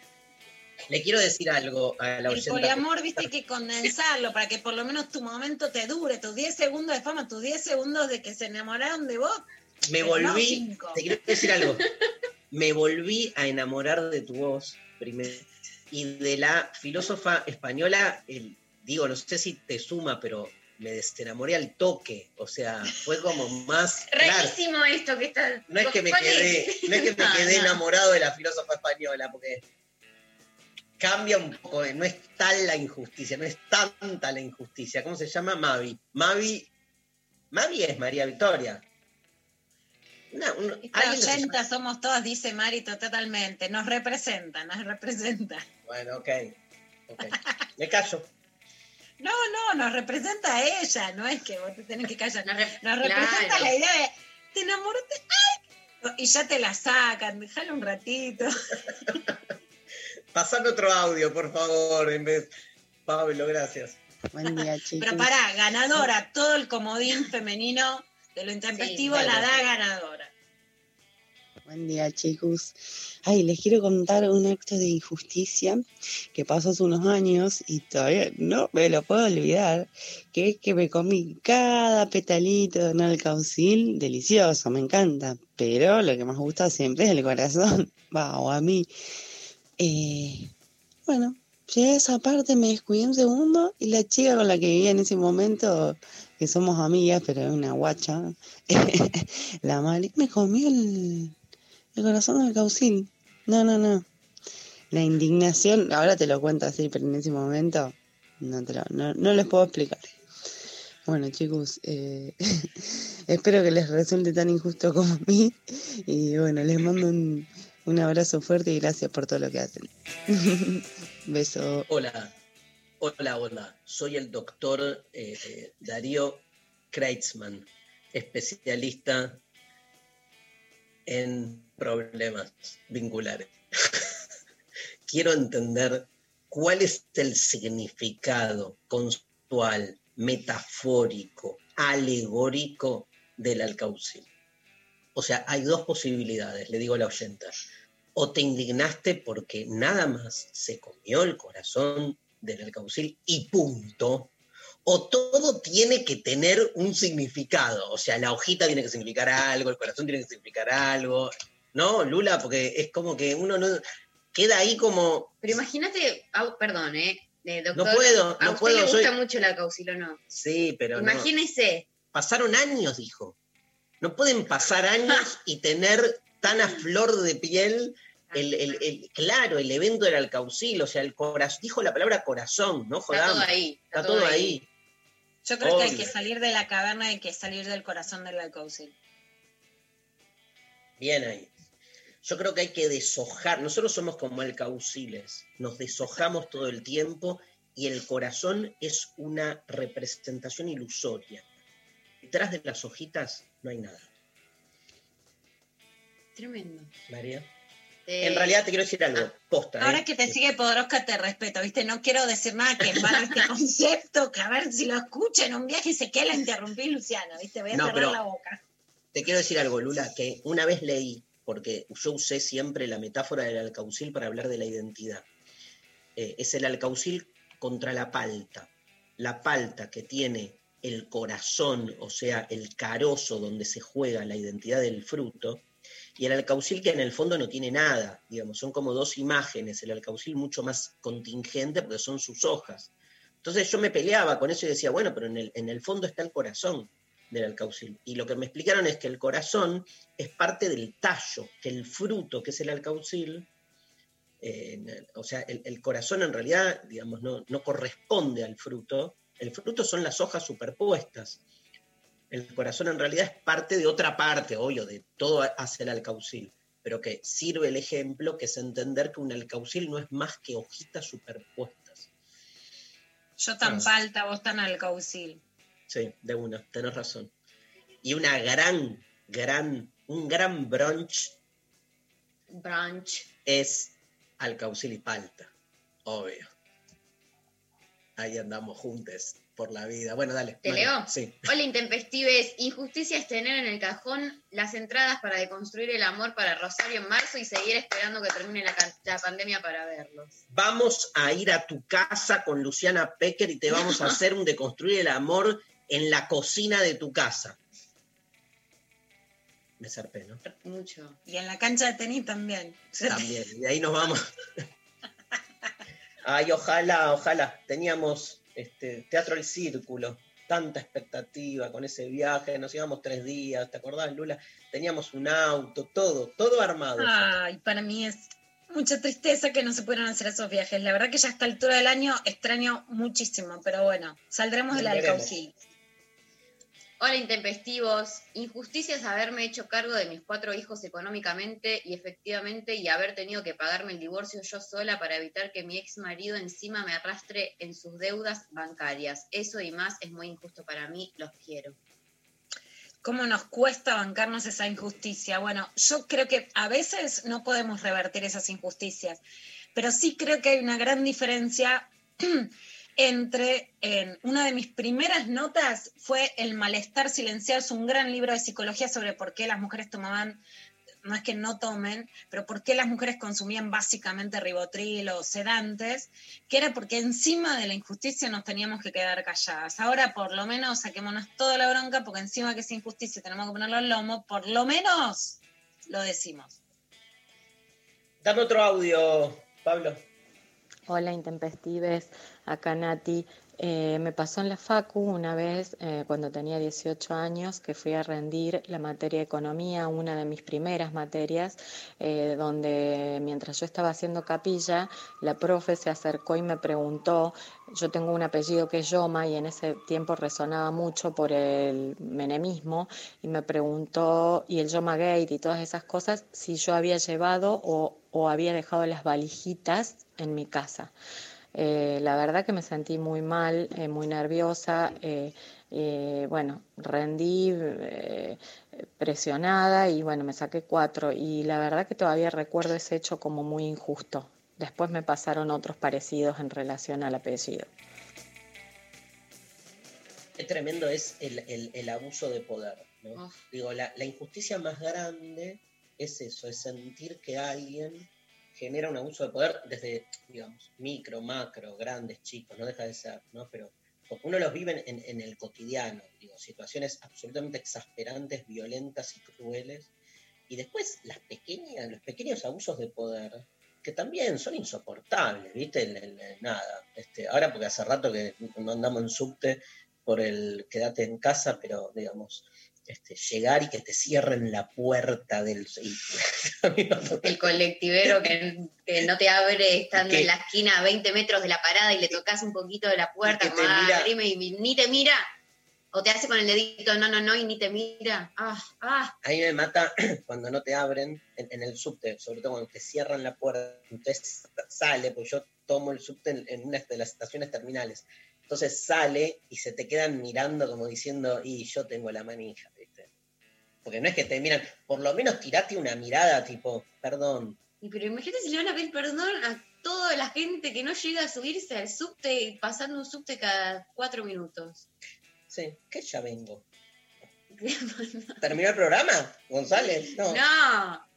Le quiero decir algo a la El poliamor, viste, hay que condensarlo para que por lo menos tu momento te dure, tus 10 segundos de fama, tus 10 segundos de que se enamoraron de vos. Me volví, te quiero decir algo. [LAUGHS] Me volví a enamorar de tu voz primero y de la filósofa española, el- digo, no sé si te suma, pero me desenamoré al toque. O sea, fue como más. [LAUGHS] claro, Rarísimo esto que está. no es que me ¿Cuál quedé, es? no es que me [LAUGHS] No, quedé no. enamorado de la filósofa española, porque cambia un poco, no es tal la injusticia, no es tanta la injusticia. ¿Cómo se llama? Mavi. Mavi, Mavi es María Victoria. Esta se llama- oyenta somos todas, dice Marito, totalmente. Nos representa, nos representa. Bueno, ok. ok. Me callo. No, no, nos representa a ella, no es que vos te tenés que callar. Nos, Claro. representa la idea de, te enamoraste, ¡ay! Y ya te la sacan, déjalo un ratito. [LAUGHS] Pasame otro audio, por favor, en vez. Pablo, gracias. Buen día, chicos. Pero pará, ganadora, todo el comodín femenino de lo intempestivo Sí, la da ganadora. Buen día, chicos. Ay, les quiero contar un acto de injusticia que pasó hace unos años y todavía no me lo puedo olvidar, que es que me comí cada petalito de un alcaucil, delicioso, me encanta, pero lo que más gusta siempre es el corazón, [LAUGHS] va, o a mí. Eh, bueno, llegué a esa parte, me descuidé un segundo y la chica con la que vivía en ese momento, que somos amigas, pero es una guacha, [LAUGHS] la Mari, me comió el, el corazón del caucil. No, no, no. La indignación, ahora te lo cuento así, pero en ese momento no, te lo- no, no les puedo explicar. Bueno, chicos, eh, [LAUGHS] espero que les resulte tan injusto como a mí. Y bueno, les mando un, un abrazo fuerte y gracias por todo lo que hacen. [LAUGHS] Beso. Hola, hola, hola. Soy el doctor eh, Darío Kreitzman, especialista en problemas vinculares. [LAUGHS] Quiero entender cuál es el significado conceptual, metafórico, alegórico del alcaucil. O sea, hay dos posibilidades, le digo a la oyenta. O te indignaste porque nada más se comió el corazón del alcaucil y punto. O todo tiene que tener un significado. O sea, la hojita tiene que significar algo, el corazón tiene que significar algo. ¿No, Lula? Porque es como que uno no queda ahí como. Pero imagínate, perdón, ¿eh? Eh, doctor, No puedo, ¿A no usted puedo, le gusta soy- mucho la caucil o no? Sí, pero no. Imagínese. Pasaron años, dijo. No pueden pasar años [LAUGHS] y tener tan a flor de piel el, el- el- claro, el evento del alcaucil, o sea, el corazón, dijo la palabra corazón, no Está jodamos. todo ahí. Está todo ahí. Yo creo que hay que salir de la caverna y hay que salir del corazón del alcaucil. Bien ahí. Yo creo que hay que deshojar. Nosotros somos como alcauciles. Nos deshojamos todo el tiempo y el corazón es una representación ilusoria. Detrás de las hojitas no hay nada. Tremendo. María. Eh, En realidad te quiero decir algo. Posta. ¿eh? Ahora que te sigue Podoroska te respeto, ¿viste? No quiero decir nada que embarre este [LAUGHS] concepto, que a ver si lo escucha en un viaje y se queda la interrumpí, Luciano, ¿viste? Voy a No, cerrar la boca. Te quiero decir algo, Lula, que una vez leí, porque yo usé siempre la metáfora del alcaucil para hablar de la identidad. Eh, es el alcaucil contra la palta. La palta que tiene el corazón, o sea, el carozo donde se juega la identidad del fruto, y el alcaucil que en el fondo no tiene nada, digamos, son como dos imágenes, el alcaucil mucho más contingente porque son sus hojas. Entonces yo me peleaba con eso y decía, bueno, pero en el, en el fondo está el corazón del alcaucil. Y lo que me explicaron es que el corazón es parte del tallo, que el fruto, que es el alcaucil, eh, o sea, el, el corazón en realidad, digamos, no, no corresponde al fruto, el fruto son las hojas superpuestas. El corazón en realidad es parte de otra parte, obvio, de todo hace el alcaucil, pero que sirve el ejemplo, que es entender que un alcaucil no es más que hojitas superpuestas. Yo tan palta, vos tan alcaucil. Sí, de una, tenés razón. Y una gran, gran, un gran brunch Brunch. es alcaucil y palta, obvio. Ahí andamos juntos por la vida. Bueno, dale. ¿Te leo? Sí. Hola, intempestives. Injusticia es tener en el cajón las entradas para deconstruir el amor para Rosario en marzo y seguir esperando que termine la, la pandemia para verlos. Vamos a ir a tu casa con Luciana Pecker y te vamos a [LAUGHS] hacer un deconstruir el amor en la cocina de tu casa. Me zarpé, ¿no? Mucho. Y en la cancha de tenis también. También, y ahí nos vamos. [LAUGHS] Ay, ojalá, ojalá. Teníamos este, Teatro El Círculo, tanta expectativa con ese viaje, nos íbamos tres días, ¿te acordás, Lula? Teníamos un auto, todo, todo armado. Ay, para mí es mucha tristeza que no se pudieran hacer esos viajes. La verdad que ya a esta altura del año extraño muchísimo, pero bueno, saldremos del alcaucil. Hola, intempestivos. Injusticia es haberme hecho cargo de mis cuatro hijos económicamente y efectivamente y haber tenido que pagarme el divorcio yo sola para evitar que mi ex marido encima me arrastre en sus deudas bancarias. Eso y más es muy injusto para mí. Los quiero. ¿Cómo nos cuesta bancarnos esa injusticia? Bueno, yo creo que a veces no podemos revertir esas injusticias, pero sí creo que hay una gran diferencia [CLEARS THROAT] entre, en una de mis primeras notas fue El malestar silenciado, es un gran libro de psicología sobre por qué las mujeres tomaban, no es que no tomen, pero por qué las mujeres consumían básicamente ribotril o sedantes, que era porque encima de la injusticia nos teníamos que quedar calladas. Ahora por lo menos saquémonos toda la bronca, porque encima que es injusticia tenemos que ponerlo al lomo, por lo menos lo decimos. Dame otro audio, Pablo. Hola, intempestives. Acá Nati. Eh, me pasó en la Facu una vez eh, cuando tenía 18 años que fui a rendir la materia de economía, una de mis primeras materias, eh, donde mientras yo estaba haciendo capilla, la profe se acercó y me preguntó, yo tengo un apellido que es Yoma y en ese tiempo resonaba mucho por el menemismo y me preguntó, y el Yoma Gate y todas esas cosas, si yo había llevado o, o había dejado las valijitas en mi casa. Eh, la verdad que me sentí muy mal, eh, muy nerviosa, eh, eh, bueno, rendí presionada y bueno, me saqué cuatro y la verdad que todavía recuerdo ese hecho como muy injusto. Después me pasaron otros parecidos en relación al apellido. Qué tremendo es el, el- el abuso de poder. ¿no? Digo, la, la injusticia más grande es eso, es sentir que alguien genera un abuso de poder desde, digamos, micro, macro, grandes, chicos, no deja de ser, ¿no? Pero uno los vive en, en el cotidiano, digo, situaciones absolutamente exasperantes, violentas y crueles. Y después las pequeñas, los pequeños abusos de poder, que también son insoportables, ¿viste? El- nada, este, ahora porque hace rato que no andamos en subte por el quédate en casa, pero digamos, este, llegar y que te cierren la puerta del... El colectivero que, que no te abre estando Que- en la esquina a 20 metros de la parada y le tocas un poquito de la puerta, como, "Ah, mira- abrime", y ni te mira. O te hace con el dedito, no, no, no, y ni te mira. Ah, ah. A mí me mata [CLEARS THROAT] cuando no te abren en, en el subte, sobre todo cuando te cierran la puerta, entonces sale, pues yo tomo el subte en, en una de las estaciones terminales. Entonces sale y se te quedan mirando como diciendo, y yo tengo la manija. Porque no es que te miran, por lo menos tirate una mirada tipo, perdón, Y pero imagínate si le van a pedir perdón a toda la gente que no llega a subirse al subte, pasando un subte cada cuatro minutos. sí, que ya vengo. [LAUGHS] ¿Terminó el programa, González? No. No.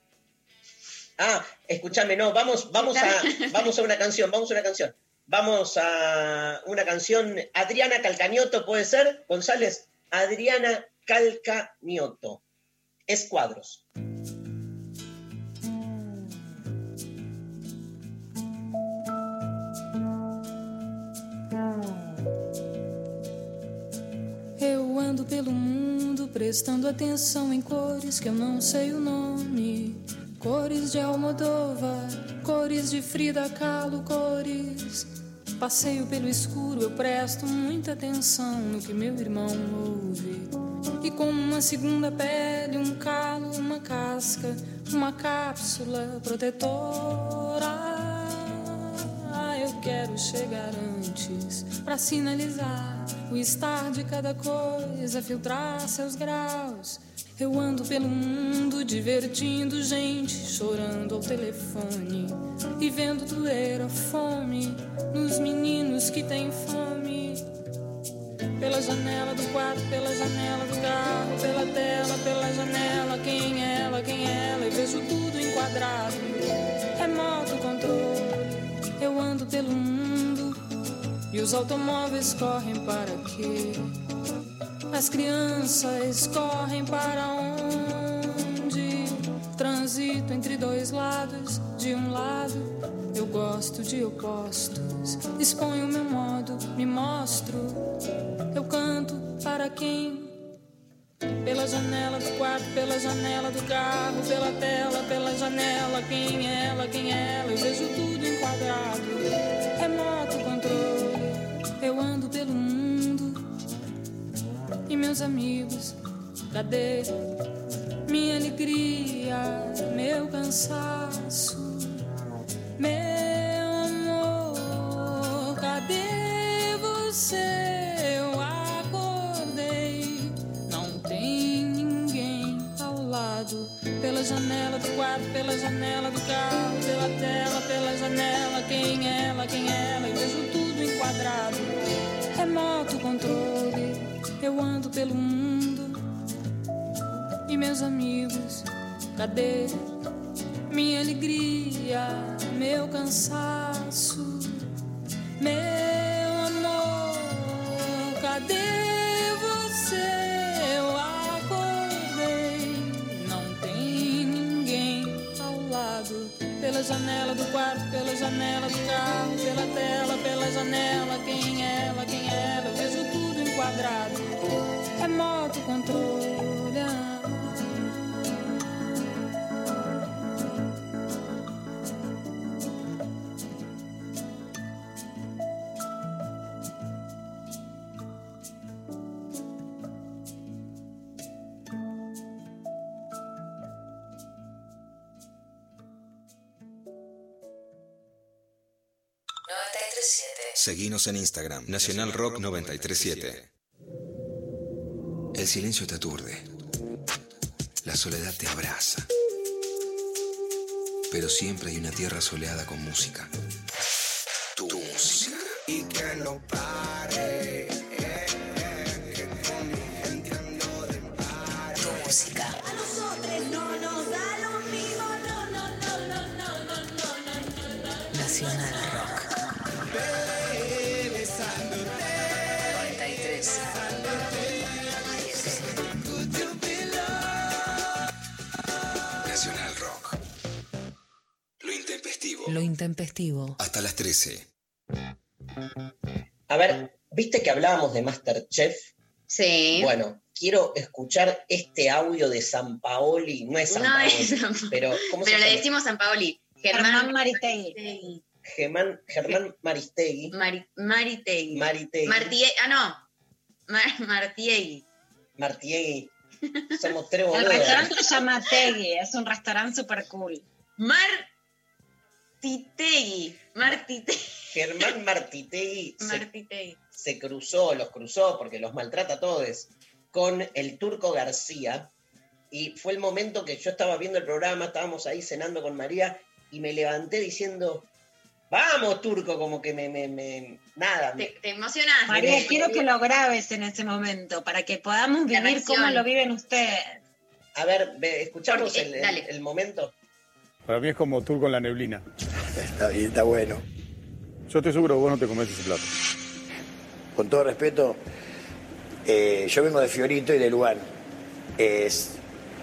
Ah, escúchame, no, vamos, vamos a, vamos a una canción, vamos a una canción. Vamos a una canción. Adriana Calcañoto, ¿puede ser? González. Adriana Calcañoto. Escuadros. Eu ando pelo mundo prestando atenção em cores que eu não sei o nome. Cores de Almodóvar, cores de Frida Kahlo, cores. Passeio pelo escuro, eu presto muita atenção no que meu irmão ouve. E como uma segunda pele, um calo, uma casca, uma cápsula protetora. Ah, eu quero chegar antes para sinalizar o estar de cada coisa, filtrar seus graus. Eu ando pelo mundo divertindo gente, chorando ao telefone e vendo doer a fome nos meninos que têm fome. Pela janela do quarto, pela janela do carro, pela tela, pela janela, quem é ela, quem é ela, eu vejo tudo enquadrado. Remoto controle, eu ando pelo mundo e os automóveis correm para quê? As crianças correm para onde? Transito entre dois lados. De um lado, eu gosto de opostos. Exponho meu modo, me mostro. Eu canto para quem? Pela janela do quarto, pela janela do carro, pela tela, pela janela. Quem é ela, quem é ela? Eu vejo tudo enquadrado. Remoto controle. Eu ando pelo mundo. E meus amigos, cadê minha alegria, meu cansaço, meu janela do quarto, pela janela do carro, pela tela, pela janela. Quem é ela, quem é ela? Eu vejo tudo enquadrado. Remoto controle, eu ando pelo mundo. E meus amigos, cadê minha alegria, meu cansaço, meu amor? Cadê janela do quarto, pela janela do carro, pela tela, pela janela. Quem é ela, quem é ela? Vejo tudo enquadrado. Remoto controle. Seguinos en Instagram, Nacional Rock 937. El silencio te aturde. La soledad te abraza. Pero siempre hay una tierra soleada con música. Intempestivo. Hasta las 13. A ver, ¿viste que hablábamos de Masterchef? Sí. Bueno, quiero escuchar este audio de San Paoli. No es San No Paoli, es San Paoli. pero ¿cómo Pero se le decimos San Paoli. Germán, Germán Maristegui. Germán, Germán Maristegui. Mari- Maritegui. Maritegui. Martie- ah, no. Mar- Martiegui. Martiegui. Somos tres El boludos. restaurante se llama Tegui, es un restaurante super cool. Martitegui. Martitegui. Germán Martitegui se, Martitegui. se cruzó, los cruzó, porque los maltrata a todos, con el Turco García. Y fue el momento que yo estaba viendo el programa, estábamos ahí cenando con María, y me levanté diciendo, vamos, Turco, como que me... me, me- nada. Te, te emocionaste. María, quiero que lo grabes en ese momento para que podamos vivir cómo lo viven ustedes. A ver, ve, escuchamos Porque, el, el- dale. el momento. Para mí es como Turco en la neblina. Está bien, está bueno. Yo estoy seguro que vos no te comes ese plato. Con todo respeto, eh, yo vengo de Fiorito y de Lugano. Es,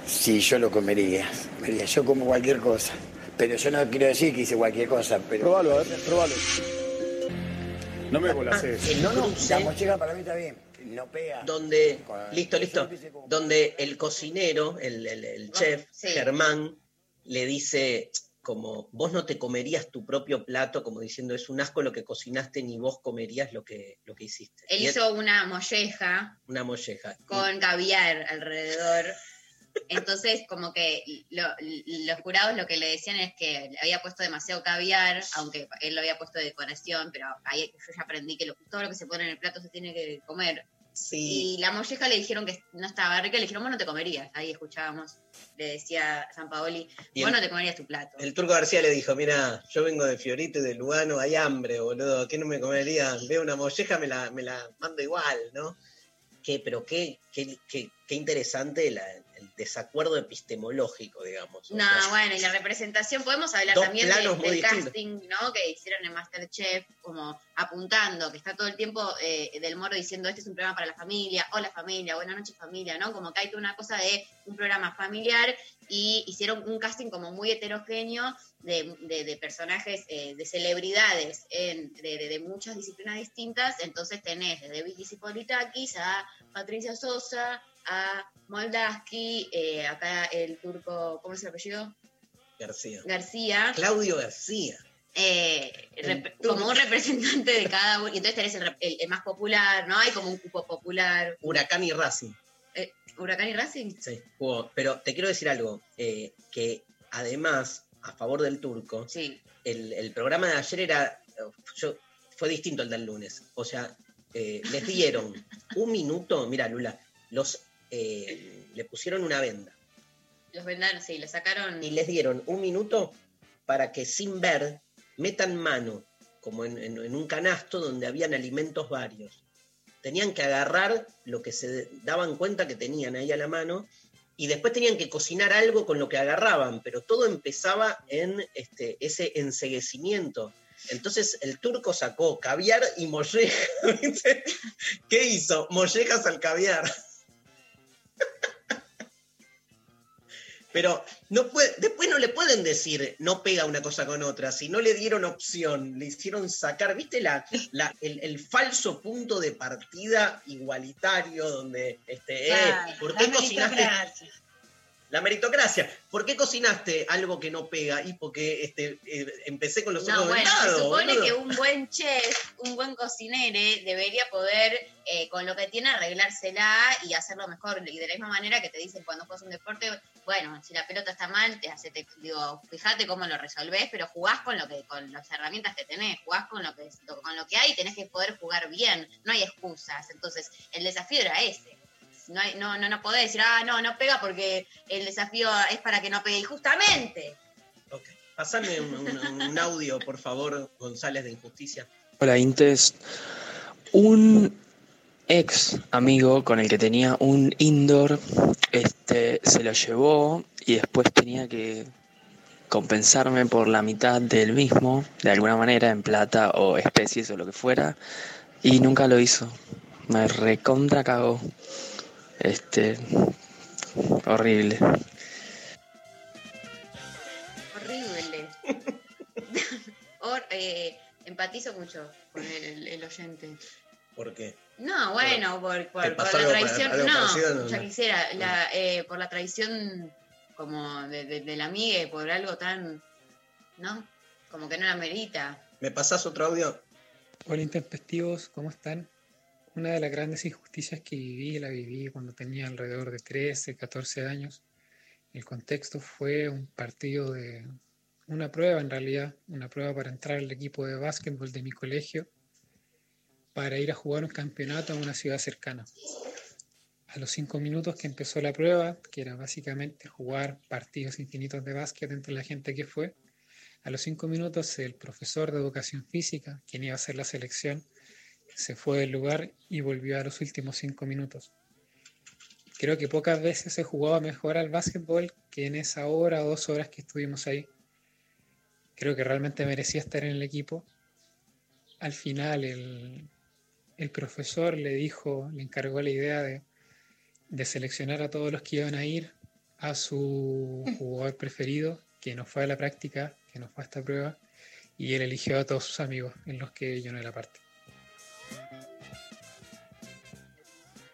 sí, yo lo comería. comería. Yo como cualquier cosa. Pero yo no quiero decir que hice cualquier cosa. Pero... Probalo, a ver, probalo. No me volases. El No, no, cruce la mochila para mí está bien. No pega. donde, listo, listo, donde el cocinero, el, el- el chef, sí. Germán, le dice como, vos no te comerías tu propio plato, como diciendo, es un asco lo que cocinaste, ni vos comerías lo que, lo que hiciste. Él hizo una molleja una molleja. con caviar alrededor. Entonces, como que lo- los jurados lo que le decían es que le había puesto demasiado caviar, aunque él lo había puesto de decoración, pero ahí yo ya aprendí que lo- todo lo que se pone en el plato se tiene que comer. Sí. Y la molleja le dijeron que no estaba rica, le dijeron, vos no te comerías. Ahí escuchábamos, le decía San Paoli, vos no te comerías tu plato. El turco García le dijo, mira, yo vengo de Fiorito y de Lugano, hay hambre, boludo, ¿qué no me comería? Veo una molleja, me la, me la mando igual, ¿no? ¿Qué, pero qué, qué, qué, qué interesante la- desacuerdo epistemológico, digamos. No, sea, bueno, y la representación, podemos hablar también del casting, ¿no? Que hicieron en Masterchef, como apuntando, que está todo el tiempo eh, del moro diciendo, este es un programa para la familia, hola familia, buenas noches familia, ¿no? Como que hay toda una cosa de un programa familiar y hicieron un casting como muy heterogéneo de, de- de personajes, eh, de celebridades en- de, de- de muchas disciplinas distintas, entonces tenés desde Vicky Politakis a Patricia Sosa, a Moldaski, eh, acá el turco, ¿cómo es el apellido? García. García, Claudio García. eh, rep- como un representante de cada uno, y entonces tenés el, el- el más popular, ¿no? Hay como un cupo popular. Huracán y Racing. Eh, ¿Huracán y Racing? Sí, jugó. Pero te quiero decir algo, que además, a favor del turco, Sí. el, el programa de ayer era, yo, fue distinto al del lunes. O sea, les dieron [LAUGHS] un minuto, mira Lula, los eh, le pusieron una venda Los vendan, sí, le sacaron. y les dieron un minuto para que sin ver metan mano, como en, en- en un canasto donde habían alimentos varios. Tenían que agarrar lo que se daban cuenta que tenían ahí a la mano y después tenían que cocinar algo con lo que agarraban, pero todo empezaba en este, ese enseguecimiento. Entonces el turco sacó caviar y molleja. [LAUGHS] ¿viste? ¿Qué hizo? Mollejas al caviar. Pero no puede, después no le pueden decir no pega una cosa con otra, si no le dieron opción, le hicieron sacar, ¿viste la, la- el, el falso punto de partida igualitario donde este, eh, ¿por qué cocinaste? La meritocracia. ¿Por qué cocinaste algo que no pega? Y porque este, eh, empecé con los No, ojos bueno, vendados, se supone boludo. que un buen chef, un buen cocinere, debería poder, eh, con lo que tiene, arreglársela y hacerlo mejor. Y de la misma manera que te dicen cuando juegas un deporte, bueno, si la pelota está mal, te hace, te- digo, fíjate cómo lo resolvés, pero jugás con lo que, con las herramientas que tenés, jugás con lo que, con lo que hay y tenés que poder jugar bien. No hay excusas. Entonces, el desafío era ese. No, hay- no, no, no podés decir, ah, no, no pega porque el desafío es para que no pegue. Y justamente, Pasame un, un- un audio, por favor, González de Injusticia. Hola Intes, un ex amigo con el que tenía un indoor, este, se lo llevó y después tenía que compensarme por la mitad del mismo, de alguna manera, en plata o especies o lo que fuera, y nunca lo hizo. Me recontra cagó. Este, horrible. horrible. [LAUGHS] Hor- eh, empatizo mucho con el, el oyente. ¿Por qué? No, bueno, por, por- ¿Te por pasó la traición, no, parecido? No, ya no. quisiera, la, eh, por la traición como de, de, de la amiga, por algo tan, ¿no? Como que no la merita. ¿Me pasás otro audio? Hola intempestivos, ¿cómo están? Una de las grandes injusticias que viví, la viví cuando tenía alrededor de 13, 14 años. El contexto fue un partido de una prueba en realidad, una prueba para entrar al equipo de básquetbol de mi colegio para ir a jugar un campeonato en una ciudad cercana. A los cinco minutos que empezó la prueba, que era básicamente jugar partidos infinitos de básquet entre la gente que fue, a los cinco minutos el profesor de educación física, quien iba a hacer la selección, se fue del lugar y volvió a los últimos cinco minutos. Creo que pocas veces se jugaba mejor al básquetbol que en esa hora o dos horas que estuvimos ahí. Creo que realmente merecía estar en el equipo. al final el, el profesor le dijo, le encargó la idea de, de seleccionar a todos los que iban a ir a su jugador preferido, que no fue a la práctica, que no fue a esta prueba, y él eligió a todos sus amigos, en los que yo no era parte.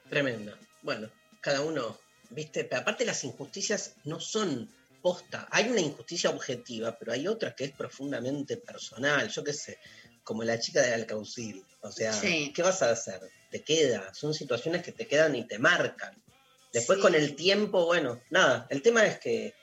Tremendo. Bueno, cada uno, viste, pero aparte las injusticias no son posta. Hay una injusticia objetiva, pero hay otra que es profundamente personal. Yo qué sé, como la chica del Alcaucil. O sea, Sí. ¿qué vas a hacer? Te queda. Son situaciones que te quedan y te marcan. Después Sí. con el tiempo, bueno, nada. El tema es que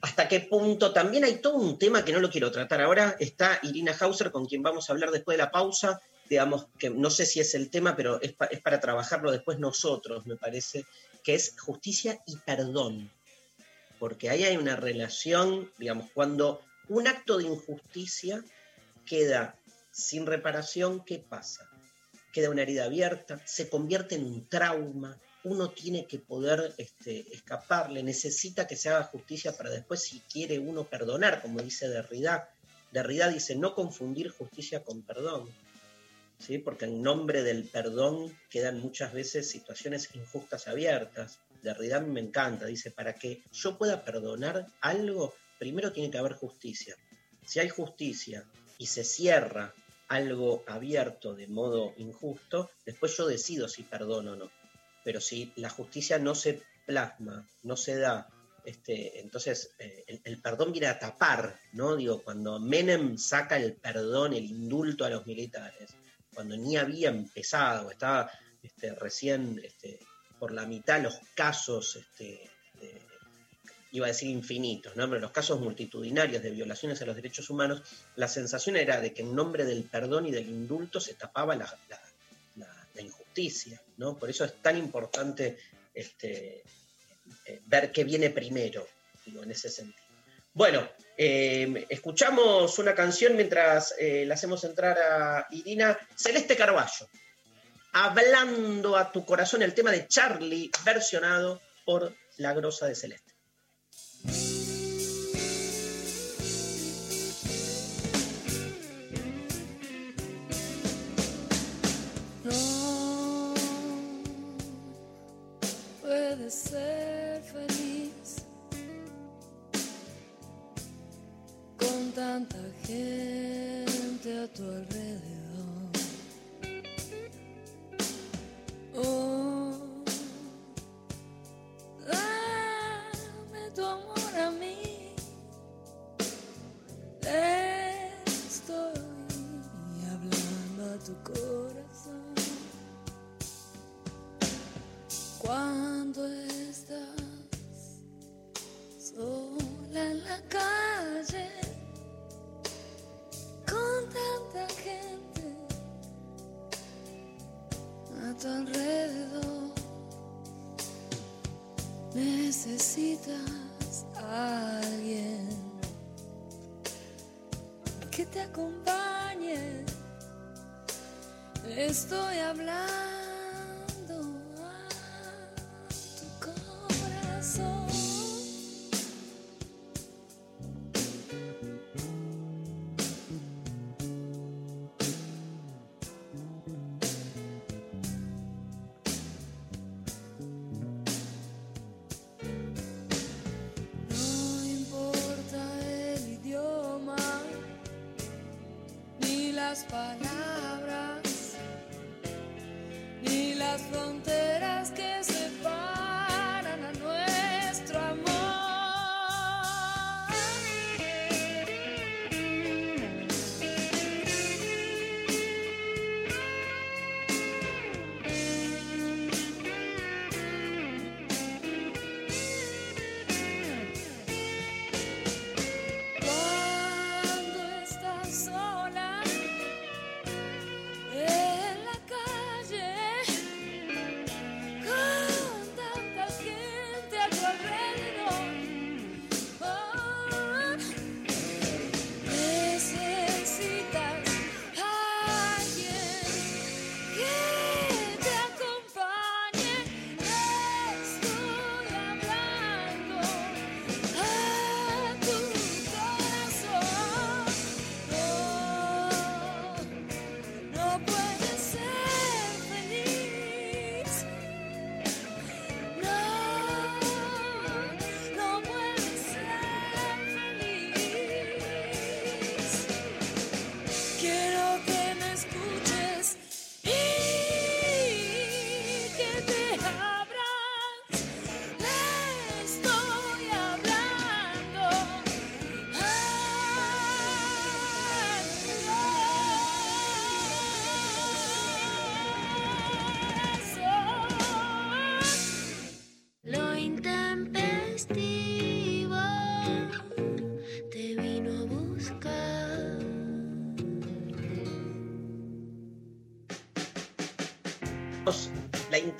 hasta qué punto también hay todo un tema que no lo quiero tratar ahora. Está Irina Hauser, con quien vamos a hablar después de la pausa. Digamos que no sé si es el tema, pero es, es para trabajarlo después nosotros, me parece, que es justicia y perdón. Porque ahí hay una relación, digamos, cuando un acto de injusticia queda sin reparación, ¿qué pasa? Queda una herida abierta, se convierte en un trauma, uno tiene que poder este, escaparle, necesita que se haga justicia para después, si quiere uno perdonar, como dice Derrida. Derrida dice no confundir justicia con perdón, ¿sí? porque en nombre del perdón quedan muchas veces situaciones injustas abiertas. Derrida me encanta, dice, para que yo pueda perdonar algo, primero tiene que haber justicia. Si hay justicia y se cierra algo abierto de modo injusto, después yo decido si perdono o no. Pero si la justicia no se plasma, no se da, este, entonces eh, el, el perdón viene a tapar, ¿no? Digo, cuando Menem saca el perdón, el indulto a los militares, cuando ni había empezado, estaba este, recién este, por la mitad los casos, este, iba a decir infinitos, ¿no? pero los casos multitudinarios de violaciones a los derechos humanos, la sensación era de que en nombre del perdón y del indulto se tapaba la, injusticia. ¿no? Por eso es tan importante eh, ver qué viene primero, digo, en ese sentido. Bueno, eh, escuchamos una canción mientras eh, la hacemos entrar a Irina, Celeste Carballo, hablando a tu corazón el tema de Charlie, versionado por La Grosa de Celeste. No puedes ser tanta gente a tu alrededor. Oh, dame tu amor a mí. Estoy hablando a tu corazón. Cuando estás sola en la calle tanta gente a tu alrededor, necesitas alguien que te acompañe. Estoy hablando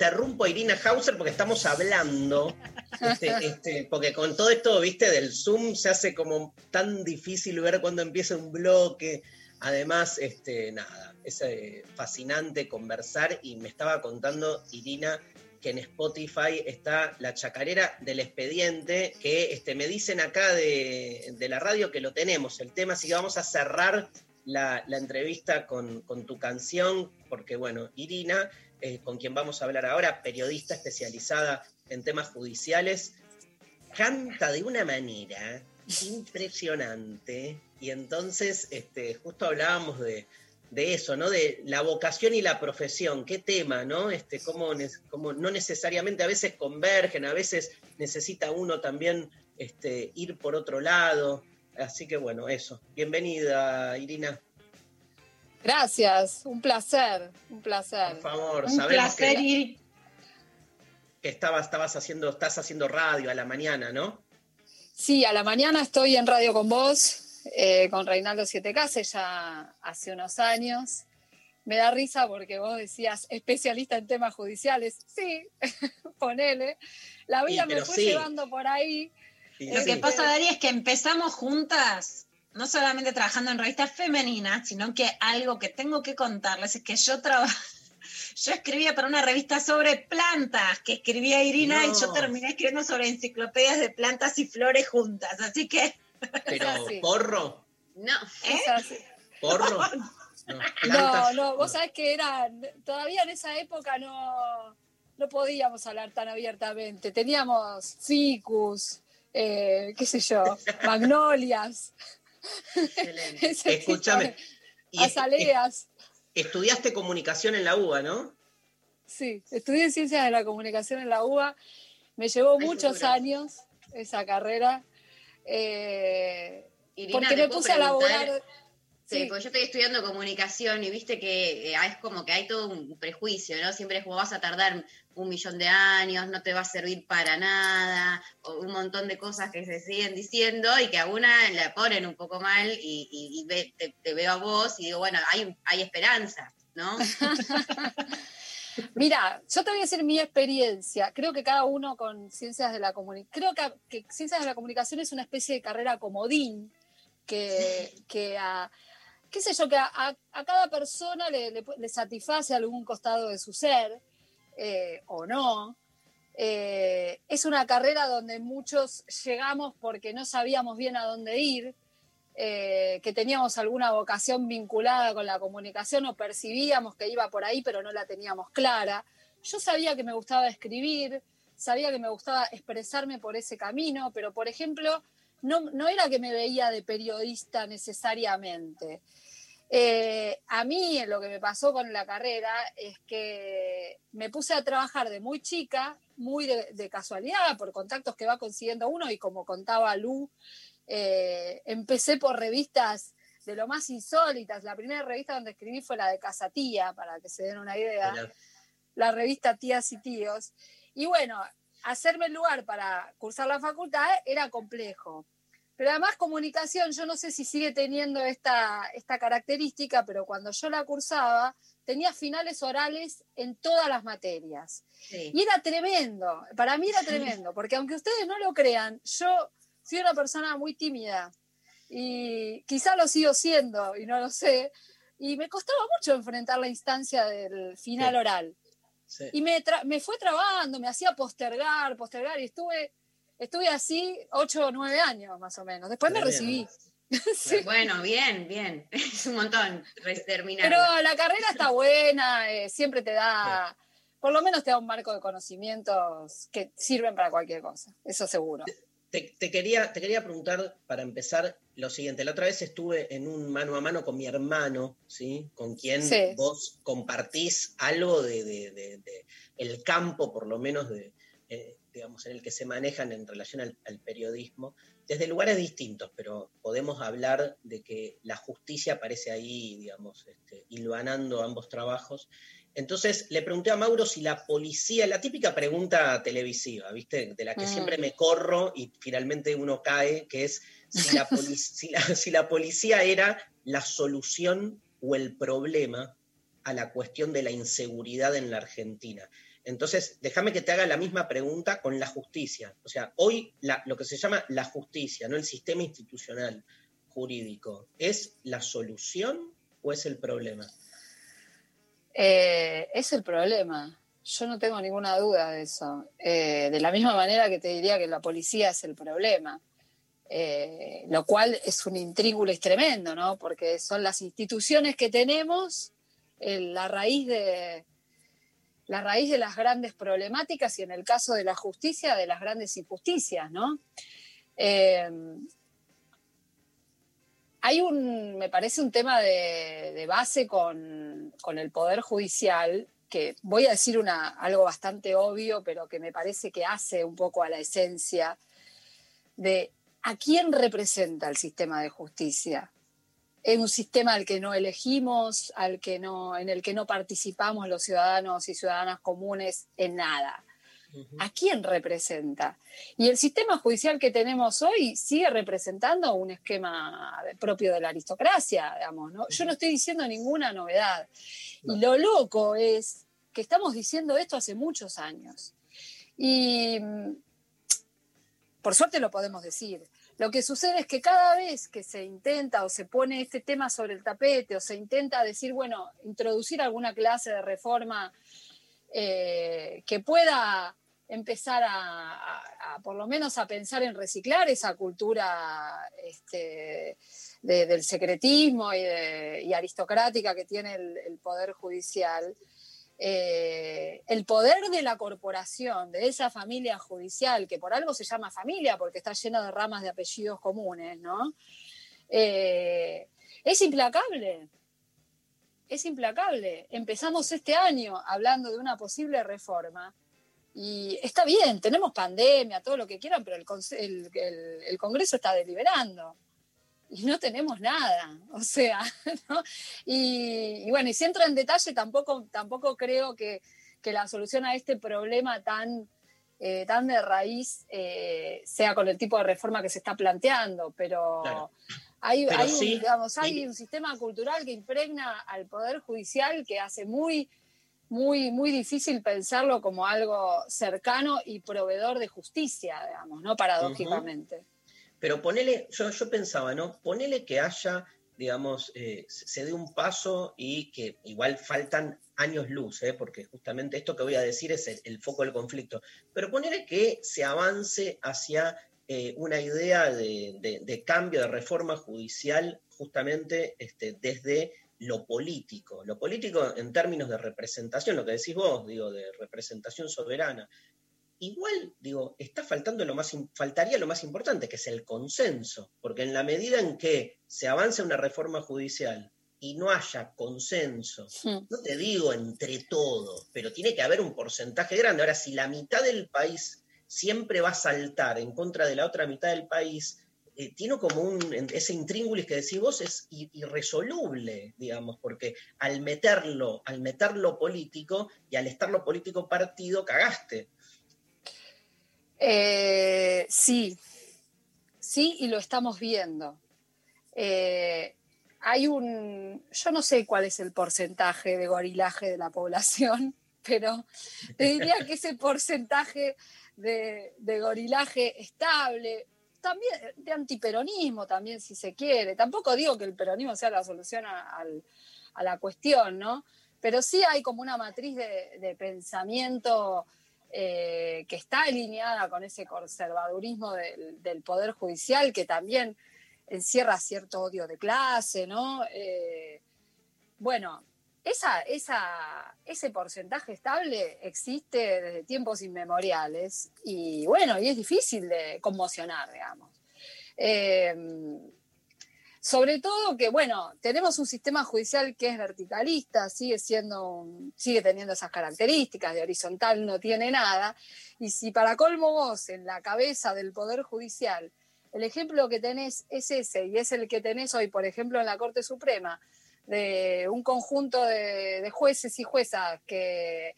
interrumpo a Irina Hauser porque estamos hablando, este, este, porque con todo esto, viste, del Zoom se hace como tan difícil ver cuándo empieza un bloque. Además, este, nada, es eh, fascinante conversar y me estaba contando Irina que en Spotify está la chacarera del expediente, que este, me dicen acá de, de la radio que lo tenemos, el tema, así que vamos a cerrar la, la entrevista con, con tu canción, porque bueno, Irina, eh, con quien vamos a hablar ahora, periodista especializada en temas judiciales, canta de una manera impresionante. Y entonces, este, justo hablábamos de, de eso, ¿no? De la vocación y la profesión, qué tema, ¿no? Este, cómo, cómo no necesariamente a veces convergen, a veces necesita uno también este, ir por otro lado. Así que bueno, eso. Bienvenida, Irina. Gracias, un placer, un placer. Por favor, un sabemos placer que, ir. que estabas, estabas haciendo, estás haciendo radio a la mañana, ¿no? Sí, a la mañana estoy en Radio con vos, eh, con Reinaldo 7K, ya hace unos años. Me da risa porque vos decías especialista en temas judiciales. Sí, [LAUGHS] ponele. La vida me fue sí. llevando por ahí. Lo que pasa, Dari, es que empezamos juntas, no solamente trabajando en revistas femeninas, sino que algo que tengo que contarles es que yo traba- [LAUGHS] Yo escribía para una revista sobre plantas, que escribía Irina, y yo terminé escribiendo sobre enciclopedias de plantas y flores juntas. Así que. [LAUGHS] Pero así. porro, No. Es así. porro. No, [LAUGHS] no, vos sabés que era, todavía en esa época no, no podíamos hablar tan abiertamente. Teníamos ficus, eh, qué sé yo, magnolias. Tipo [LAUGHS] Escúchame. y. Estudiaste comunicación en la UBA, ¿no? Sí, estudié ciencias de la comunicación en la UBA. Me llevó muchos años esa carrera. eh, Irina, porque ¿te me puse a preguntar? Sí, Sí. porque yo estoy estudiando comunicación y viste que eh, es como que hay todo un prejuicio, ¿no? Siempre es como vas a tardar un millón de años, no te va a servir para nada, o un montón de cosas que se siguen diciendo y que a una la ponen un poco mal y, y- y ve- te, te veo a vos y digo, bueno, hay, hay esperanza, ¿no? [LAUGHS] Mira, yo te voy a decir mi experiencia. Creo que cada uno con ciencias de la comunicación, creo que, que ciencias de la comunicación es una especie de carrera comodín que, que a, qué sé yo, que a, cada persona le, le satisface algún costado de su ser eh, o no. Eh, es una carrera donde muchos llegamos porque no sabíamos bien a dónde ir, eh, que teníamos alguna vocación vinculada con la comunicación o percibíamos que iba por ahí, pero no la teníamos clara. Yo sabía que me gustaba escribir, sabía que me gustaba expresarme por ese camino, pero por ejemplo, no, no era que me veía de periodista necesariamente. Eh, a mí lo que me pasó con la carrera es que me puse a trabajar de muy chica, muy de, de casualidad, por contactos que va consiguiendo uno y como contaba Lu, eh, empecé por revistas de lo más insólitas. La primera revista donde escribí fue la de Casa Tía, para que se den una idea, la revista Tías y Tíos. Y bueno, hacerme el lugar para cursar la facultad era complejo. Pero además comunicación, yo no sé si sigue teniendo esta, esta característica, pero cuando yo la cursaba, tenía finales orales en todas las materias. Y era tremendo, para mí era tremendo, porque aunque ustedes no lo crean, yo soy una persona muy tímida y quizá lo sigo siendo y no lo sé, y me costaba mucho enfrentar la instancia del final Sí. oral. Sí. Y me, me fue trabando, me hacía postergar, postergar, y estuve, estuve así ocho o nueve años más o menos. Después me recibí. [LAUGHS] Bueno, bien, bien. [LAUGHS] Es un montón terminar. Pero la carrera está buena, eh, siempre te da, por lo menos te da un marco de conocimientos que sirven para cualquier cosa, eso seguro. Te, te quería, te quería preguntar, para empezar, lo siguiente. La otra vez estuve en un mano a mano con mi hermano, ¿sí? Con quien Sí. vos compartís algo de, de- de- de el campo, por lo menos, de, eh, digamos, en el que se manejan en relación al, al periodismo, desde lugares distintos, pero podemos hablar de que la justicia aparece ahí, digamos, este, hilvanando ambos trabajos. Entonces le pregunté a Mauro si la policía, la típica pregunta televisiva, ¿viste? De la que Mm. siempre me corro y finalmente uno cae, que es si la, [LAUGHS] si la- si la policía era la solución o el problema a la cuestión de la inseguridad en la Argentina. Entonces, déjame que te haga la misma pregunta con la justicia. O sea, hoy la- lo que se llama la justicia, no el sistema institucional jurídico, ¿es la solución o es el problema? Eh, es el problema. Yo no tengo ninguna duda de eso. Eh, de la misma manera que te diría que la policía es el problema. Eh, lo cual es un intríngulis tremendo, ¿no? Porque son las instituciones que tenemos la raíz de las grandes problemáticas y en el caso de la justicia de las grandes injusticias, ¿no? Hay un, me parece un tema de, base con, con el Poder Judicial, que voy a decir una, algo bastante obvio, pero que me parece que hace un poco a la esencia de a quién representa el sistema de justicia. Es un sistema al que no elegimos, al que no, en el que no participamos los ciudadanos y ciudadanas comunes en nada. ¿A quién representa? Y el sistema judicial que tenemos hoy sigue representando un esquema propio de la aristocracia, digamos, ¿no? Yo no estoy diciendo ninguna novedad. Y lo loco es que estamos diciendo esto hace muchos años. Y mm, por suerte lo podemos decir. Lo que sucede es que cada vez que se intenta o se pone este tema sobre el tapete o se intenta decir, bueno, introducir alguna clase de reforma eh, que pueda empezar a, por lo menos a pensar en reciclar esa cultura este, de- del secretismo y, aristocrática que tiene el, poder judicial, eh, el poder de la corporación, de esa familia judicial, que por algo se llama familia porque está lleno de ramas de apellidos comunes, ¿no? Eh, es implacable es implacable. Empezamos este año hablando de una posible reforma y está bien, tenemos pandemia, todo lo que quieran, pero el, el- el- Congreso está deliberando y no tenemos nada. [LAUGHS] O sea, ¿no? y, y bueno, y si entro en detalle, tampoco, tampoco creo que, que la solución a este problema tan, eh, tan de raíz eh, sea con el tipo de reforma que se está planteando, pero... Hay, un, digamos, hay un sistema cultural que impregna al Poder Judicial que hace muy, muy, muy difícil pensarlo como algo cercano y proveedor de justicia, digamos, ¿no? Paradójicamente. Pero ponele, yo, yo pensaba, ¿no? Ponele que haya, digamos, eh, se se dé un paso y que igual faltan años luz, ¿eh? porque justamente esto que voy a decir es el, el foco del conflicto. Pero ponele que se avance hacia eh, una idea de, de- de cambio, de reforma judicial, justamente este, desde lo político. Lo político en términos de representación, lo que decís vos, digo, de representación soberana. Igual, digo, está faltando lo más, faltaría lo más importante, que es el consenso, porque en la medida en que se avance una reforma judicial y no haya consenso, no te digo entre todos, pero tiene que haber un porcentaje grande. Ahora, si la mitad del país siempre va a saltar en contra de la otra mitad del país, eh, tiene como un, ese intríngulis que decís vos es irresoluble, digamos, porque al meterlo, al meterlo político y al estar lo político partido, cagaste. Eh, sí, sí, y lo estamos viendo. Eh, hay un, yo no sé cuál es el porcentaje de gorilaje de la población, [LAUGHS] pero te diría que ese porcentaje de, gorilaje estable, también de antiperonismo también si se quiere, tampoco digo que el peronismo sea la solución a, la cuestión, ¿no? Pero sí hay como una matriz de, pensamiento eh, que está alineada con ese conservadurismo del, del Poder Judicial que también encierra cierto odio de clase, ¿no? Eh, bueno, esa, ese porcentaje estable existe desde tiempos inmemoriales y bueno, y es difícil de conmocionar, digamos. Eh, sobre todo que, bueno, tenemos un sistema judicial que es verticalista, sigue siendo, sigue teniendo esas características, de horizontal no tiene nada, y si para colmo vos en la cabeza del Poder Judicial, el ejemplo que tenés es ese, y es el que tenés hoy, por ejemplo, en la Corte Suprema, de un conjunto de, jueces y juezas que,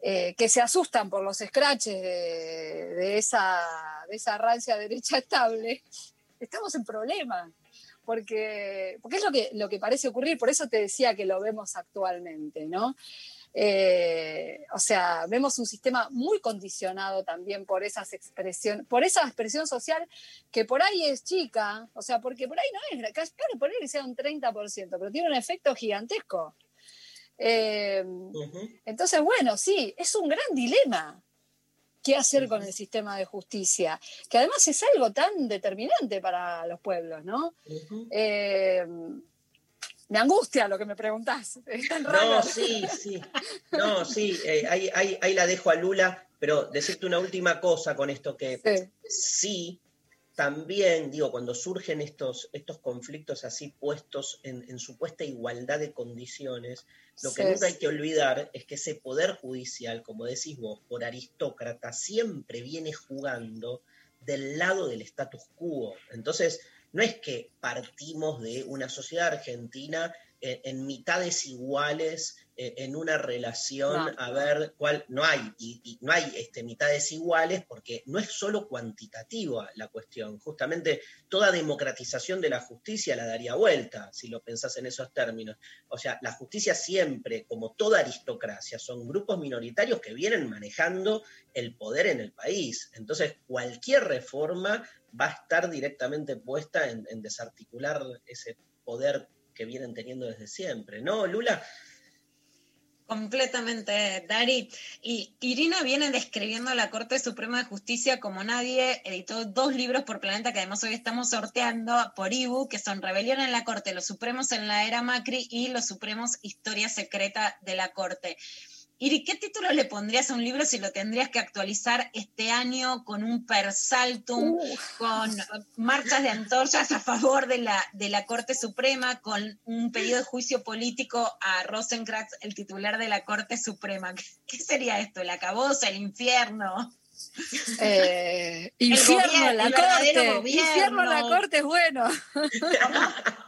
eh, que se asustan por los scratches de, de esa, de esa rancia derecha estable, [LAUGHS] estamos en problemas porque, porque es lo que, lo que parece ocurrir, por eso te decía que lo vemos actualmente, ¿no? Eh, o sea, vemos un sistema muy condicionado también por esas expresiones, por esa expresión social que por ahí es chica, o sea, porque por ahí no es, casi por ahí que sea un 30%, pero tiene un efecto gigantesco. Eh, entonces, bueno, sí, es un gran dilema qué hacer con el sistema de justicia, que además es algo tan determinante para los pueblos, ¿no? Eh, me angustia lo que me preguntás. [LAUGHS] Es tan raro. No, sí, sí. No, sí, eh, ahí, ahí- ahí la dejo a Lula, pero decirte una última cosa con esto que sí, también, digo, cuando surgen estos, estos conflictos así puestos en, en supuesta igualdad de condiciones, lo que Sí. nunca hay que olvidar es que ese poder judicial, como decís vos, por aristócrata, siempre viene jugando del lado del status quo. Entonces, no es que partimos de una sociedad argentina eh, en mitades iguales, eh, en una relación, No. a ver cuál, no hay, y, y no hay este, mitades iguales porque no es solo cuantitativa la cuestión, justamente toda democratización de la justicia la daría vuelta, si lo pensás en esos términos. O sea, la justicia siempre, como toda aristocracia, son grupos minoritarios que vienen manejando el poder en el país. Entonces, cualquier reforma va a estar directamente puesta en, desarticular ese poder que vienen teniendo desde siempre. ¿No, Lula? Completamente, Dari. Y Irina viene describiendo a la Corte Suprema de Justicia como nadie. Editó dos libros por Planeta que además hoy estamos sorteando por Ibu, que son Rebelión en la Corte, Los Supremos en la Era Macri y Los Supremos Historia Secreta de la Corte. Iri, ¿qué título le pondrías a un libro si lo tendrías que actualizar este año con un persaltum, con marchas de antorchas a favor de la, de la Corte Suprema, con un pedido de juicio político a Rosenkrantz, el titular de la Corte Suprema? ¿Qué, qué sería esto? ¿El acabose, el infierno? Eh, El infierno gobierno, la el corte. gobierno. Infierno la corte es bueno. [LAUGHS]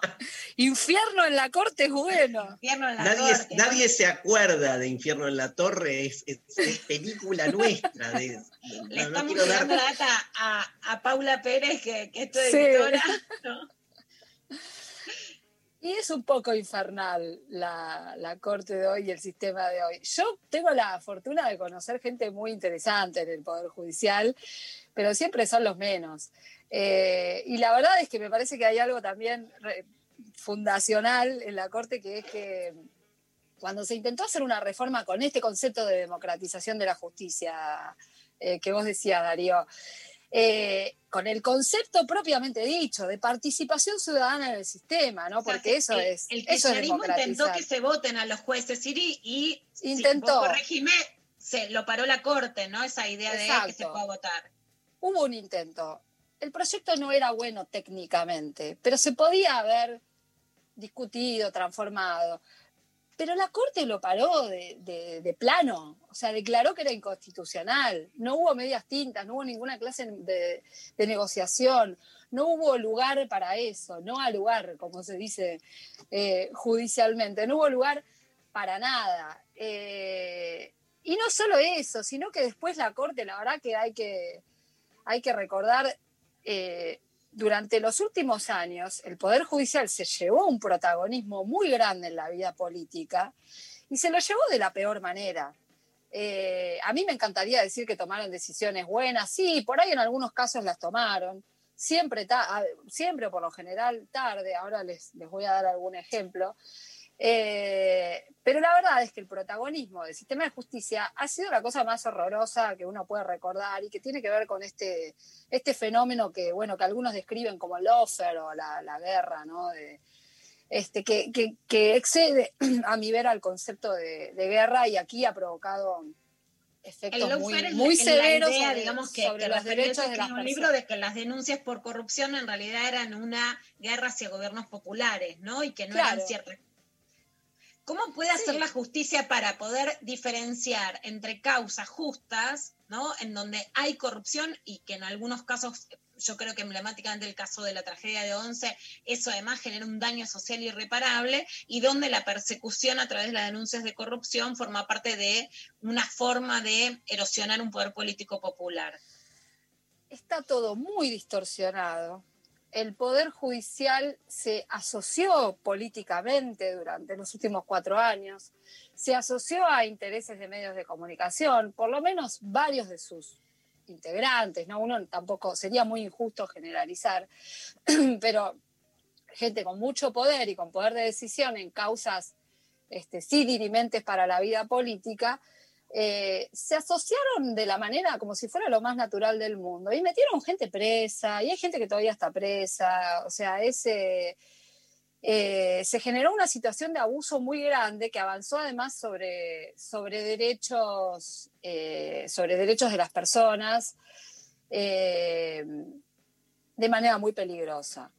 infierno en la corte es bueno. Infierno en Nadie, nadie se acuerda de Infierno en la Torre, es, es- es película nuestra. de- Le no- no estamos dar- dando la data a, a Paula Pérez, que, que es tu Sí. editora. ¿no? Y es un poco infernal la, la corte de hoy y el sistema de hoy. Yo tengo la fortuna de conocer gente muy interesante en el Poder Judicial, pero siempre son los menos. Eh, y la verdad es que me parece que hay algo también re- fundacional en la corte, que es que cuando se intentó hacer una reforma con este concepto de democratización de la justicia eh, que vos decías, Darío, eh, con el concepto propiamente dicho de participación ciudadana en el sistema, ¿no? Porque eso el, es, El eso es intentó que se voten a los jueces, Siri, y Intentó. Si corregime, se lo paró la corte, ¿no? Esa idea de que se pueda votar. Hubo un intento. El proyecto no era bueno técnicamente, pero se podía haber discutido, transformado. Pero la Corte lo paró de, plano, o sea, declaró que era inconstitucional. No hubo medias tintas, no hubo ninguna clase de, negociación, no hubo lugar para eso, no ha lugar, como se dice eh, judicialmente, no hubo lugar para nada. Eh, y no solo eso, sino que después la Corte, la verdad que hay que, hay que recordar, eh, durante los últimos años el Poder Judicial se llevó un protagonismo muy grande en la vida política y se lo llevó de la peor manera. Eh, a mí me encantaría decir que tomaron decisiones buenas, sí, por ahí en algunos casos las tomaron, siempre, siempre por lo general tarde, ahora les, les voy a dar algún ejemplo. Eh, pero la verdad es que el protagonismo del sistema de justicia ha sido la cosa más horrorosa que uno puede recordar y que tiene que ver con este, este fenómeno que, bueno, que algunos describen como el offer o la, la guerra, ¿no? De, este, que, que- que excede [CLEARS THROAT] a mi ver al concepto de, de guerra y aquí ha provocado efectos El muy, muy severos idea, sobre, digamos, que, sobre que los derechos de las un libro de que las denuncias por corrupción en realidad eran una guerra hacia gobiernos populares, ¿no? Y que no Claro. eran ciertas. ¿Cómo puede hacer la justicia para poder diferenciar entre causas justas, ¿no? En donde hay corrupción y que en algunos casos, yo creo que emblemáticamente el caso de la tragedia de Once, eso además genera un daño social irreparable y donde la persecución a través de las denuncias de corrupción forma parte de una forma de erosionar un poder político popular. está todo muy distorsionado. El Poder Judicial se asoció políticamente durante los últimos cuatro años, se asoció a intereses de medios de comunicación, por lo menos varios de sus integrantes, ¿no? Uno tampoco, sería muy injusto generalizar, [CLEARS THROAT] pero gente con mucho poder y con poder de decisión en causas este, sí dirimentes para la vida política, eh, se asociaron de la manera como si fuera lo más natural del mundo. Y metieron gente presa, y hay gente que todavía está presa, o sea, ese... eh, se generó una situación de abuso muy grande que avanzó además sobre, sobre, derechos, eh, sobre derechos de las personas de manera muy peligrosa.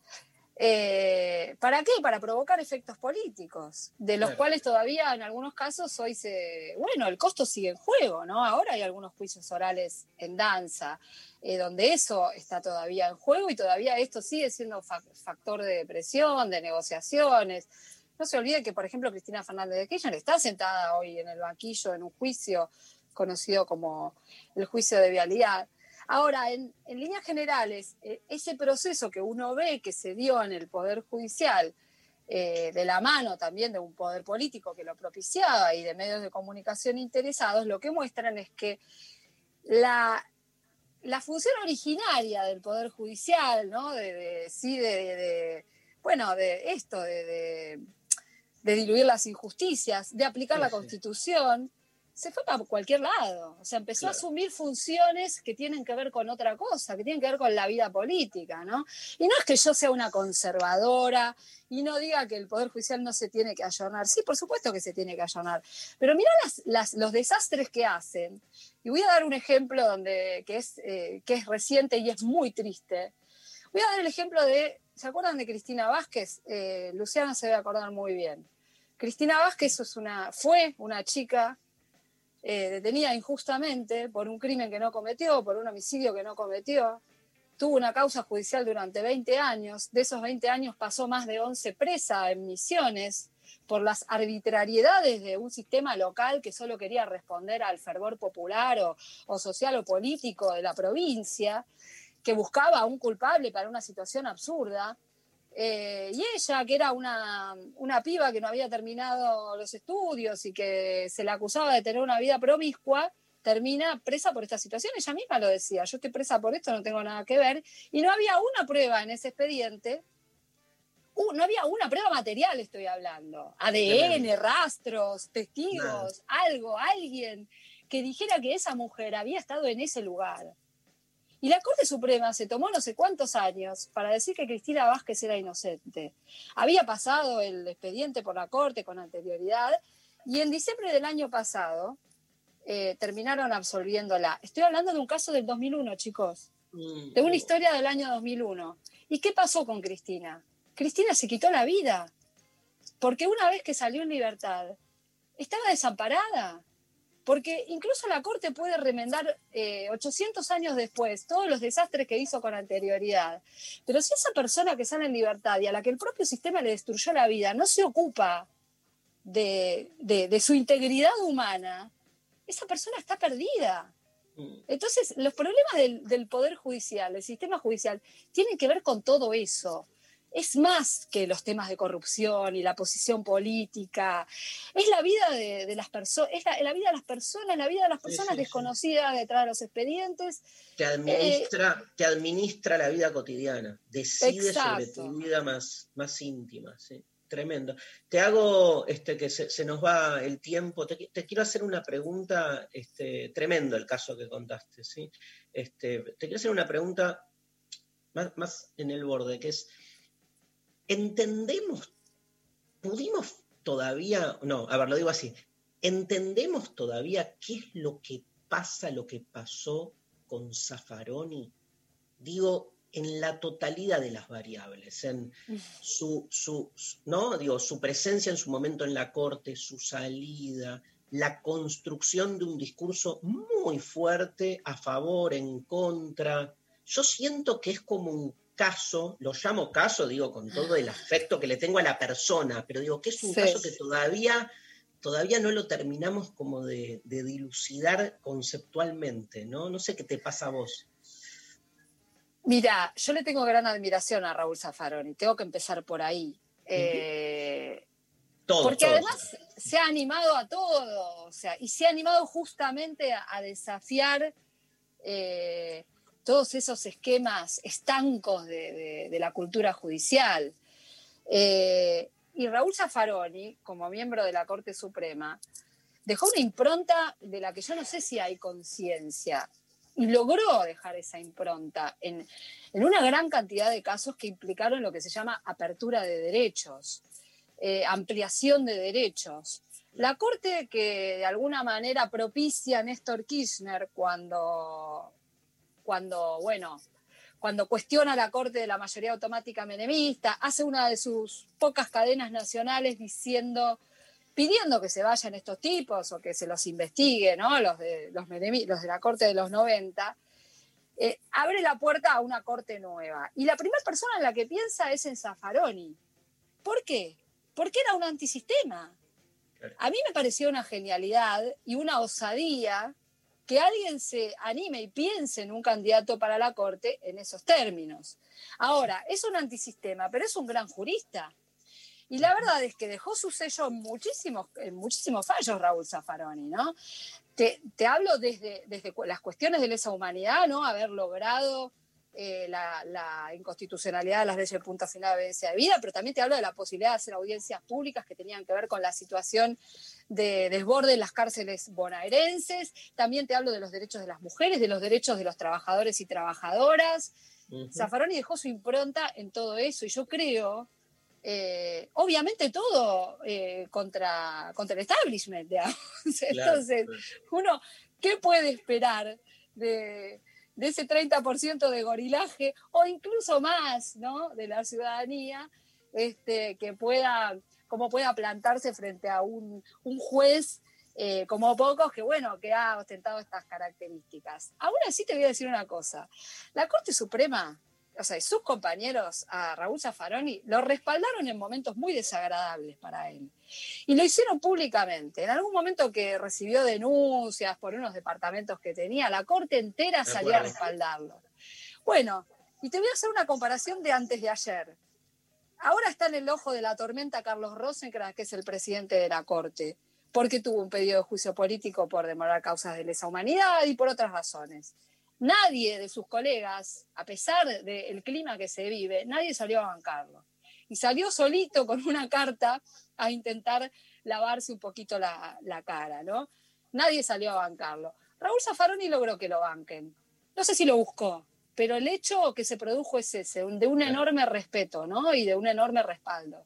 Eh, ¿Para qué? Para provocar efectos políticos, de los Claro. cuales todavía en algunos casos hoy se... Bueno, el costo sigue en juego, ¿no? Ahora hay algunos juicios orales en danza, eh, donde eso está todavía en juego y todavía esto sigue siendo fa- factor de presión, de negociaciones. No se olvide que, por ejemplo, Cristina Fernández de Kirchner está sentada hoy en el banquillo en un juicio conocido como el juicio de vialidad. Ahora, en, en líneas generales, eh, ese proceso que uno ve que se dio en el Poder Judicial, eh, de la mano también de un poder político que lo propiciaba y de medios de comunicación interesados, lo que muestran es que la, la función originaria del Poder Judicial, ¿no? De, de- sí, de, de- de- bueno, de esto, de, diluir las injusticias, de aplicar la Sí. Constitución, se fue para cualquier lado. O sea, empezó a asumir funciones que tienen que ver con otra cosa, que tienen que ver con la vida política, ¿no? Y no es que yo sea una conservadora y no diga que el Poder Judicial no se tiene que ayornar. Sí, por supuesto que se tiene que ayornar. Pero las, las- los desastres que hacen. Y voy a dar un ejemplo donde, que, es, eh, que es reciente y es muy triste. Voy a dar el ejemplo de, ¿se acuerdan de Cristina Vázquez? Eh, Luciana se debe acordar muy bien. Cristina Vázquez es una, fue una chica eh, detenida injustamente por un crimen que no cometió, por un homicidio que no cometió. Tuvo una causa judicial durante 20 años. De esos 20 años pasó más de 11 presa en misiones por las arbitrariedades de un sistema local que solo quería responder al fervor popular o, o social o político de la provincia, que buscaba a un culpable para una situación absurda. Eh, y ella, que era una, una piba que no había terminado los estudios y que se la acusaba de tener una vida promiscua, termina presa por esta situación. Ella misma lo decía, yo estoy presa por esto, no tengo nada que ver. Y no había una prueba en ese expediente, uh, no había una prueba material, estoy hablando. ADN, rastros, testigos, algo, alguien que dijera que esa mujer había estado en ese lugar. Y la Corte Suprema se tomó no sé cuántos años para decir que Cristina Vázquez era inocente. Había pasado el expediente por la Corte con anterioridad y en diciembre del año pasado eh, terminaron absolviéndola. Estoy hablando de un caso del 2001, chicos, de una historia del año 2001. ¿Y qué pasó con Cristina? Cristina se quitó la vida porque una vez que salió en libertad estaba desamparada. Porque incluso la Corte puede remendar eh, 800 años después todos los desastres que hizo con anterioridad. Pero si esa persona que sale en libertad y a la que el propio sistema le destruyó la vida no se ocupa de, su integridad humana, esa persona está perdida. Entonces, los problemas del Poder Judicial, del sistema judicial, tienen que ver con todo eso. Es más que los temas de corrupción y la posición política. Es la vida de, de las personas, es la, la vida de las personas, la vida de las personas sí, sí. desconocidas detrás de los expedientes. Te administra, te administra la vida cotidiana, decide sobre tu vida más, más íntima, ¿sí? Tremendo. Te hago, este, que se, se nos va el tiempo, te, te quiero hacer una pregunta, este, tremendo el caso que contaste, ¿sí? Este, te quiero hacer una pregunta más, más en el borde, que es, ¿entendemos, pudimos todavía, no, a ver, lo digo así, ¿entendemos todavía qué es lo que pasa, lo que pasó con Zaffaroni? Digo, en la totalidad de las variables, en su, su, su- ¿no? Digo, su presencia en su momento en la corte, su salida, la construcción de un discurso muy fuerte a favor, en contra. Yo siento que es como un caso, lo llamo caso, digo, con todo el afecto que le tengo a la persona, pero digo que es un Sí. caso que todavía, todavía no lo terminamos como de, de dilucidar conceptualmente, ¿no? No sé qué te pasa a vos. Mira, yo le tengo gran admiración a Raúl Zaffaroni, tengo que empezar por ahí. Eh, Todos, Porque todos. además se ha animado a todo, o sea, y se ha animado justamente a, a desafiar eh, todos esos esquemas estancos de, la cultura judicial. Eh, y Raúl Zaffaroni, como miembro de la Corte Suprema, dejó una impronta de la que yo no sé si hay conciencia. Y logró dejar esa impronta en, en una gran cantidad de casos que implicaron lo que se llama apertura de derechos, eh, ampliación de derechos. La Corte que de alguna manera propicia a Néstor Kirchner cuando, cuando, bueno, cuando cuestiona la Corte de la mayoría automática menemista, hace una de sus pocas cadenas nacionales diciendo, pidiendo que se vayan estos tipos o que se los investigue, ¿no? Los de, los los de la Corte de los 90, eh, abre la puerta a una Corte nueva. Y la primera persona en la que piensa es en Zaffaroni. ¿Por qué? Porque era un antisistema. A mí me pareció una genialidad y una osadía que alguien se anime y piense en un candidato para la Corte en esos términos. Ahora, es un antisistema, pero es un gran jurista. Y la verdad es que dejó su sello en muchísimos, en muchísimos fallos Raúl Zaffaroni, ¿no? Te, te hablo desde, desde las cuestiones de lesa humanidad, ¿no? Haber logrado eh, la, la inconstitucionalidad de las leyes de punto final de evidencia de vida, pero también te hablo de la posibilidad de hacer audiencias públicas que tenían que ver con la situación de desborde en las cárceles bonaerenses, también te hablo de los derechos de las mujeres, de los derechos de los trabajadores y trabajadoras. Zaffaroni dejó su impronta en todo eso y yo creo, eh, obviamente todo eh, contra, contra el establishment, digamos. [LAUGHS] Entonces, uno, ¿qué puede esperar de, de ese 30% de gorilaje o incluso más, ¿no? De la ciudadanía este, que pueda, como pueda plantarse frente a un, un juez eh, como pocos que, bueno, que ha ostentado estas características. Aún así te voy a decir una cosa. La Corte Suprema, o sea, y sus compañeros a Raúl Zaffaroni lo respaldaron en momentos muy desagradables para él. Y lo hicieron públicamente. En algún momento que recibió denuncias por unos departamentos que tenía, la Corte entera salió a respaldarlo. Bueno, y te voy a hacer una comparación de antes de ayer. Ahora está en el ojo de la tormenta Carlos Rosenkrantz, que es el presidente de la Corte, porque tuvo un pedido de juicio político por demorar causas de lesa humanidad y por otras razones. Nadie de sus colegas, a pesar del clima que se vive, nadie salió a bancarlo. Y salió solito con una carta a intentar lavarse un poquito la, la cara, ¿no? Nadie salió a bancarlo. Raúl Zaffaroni logró que lo banquen. No sé si lo buscó, pero el hecho que se produjo es ese, de un enorme respeto, ¿no? Y de un enorme respaldo.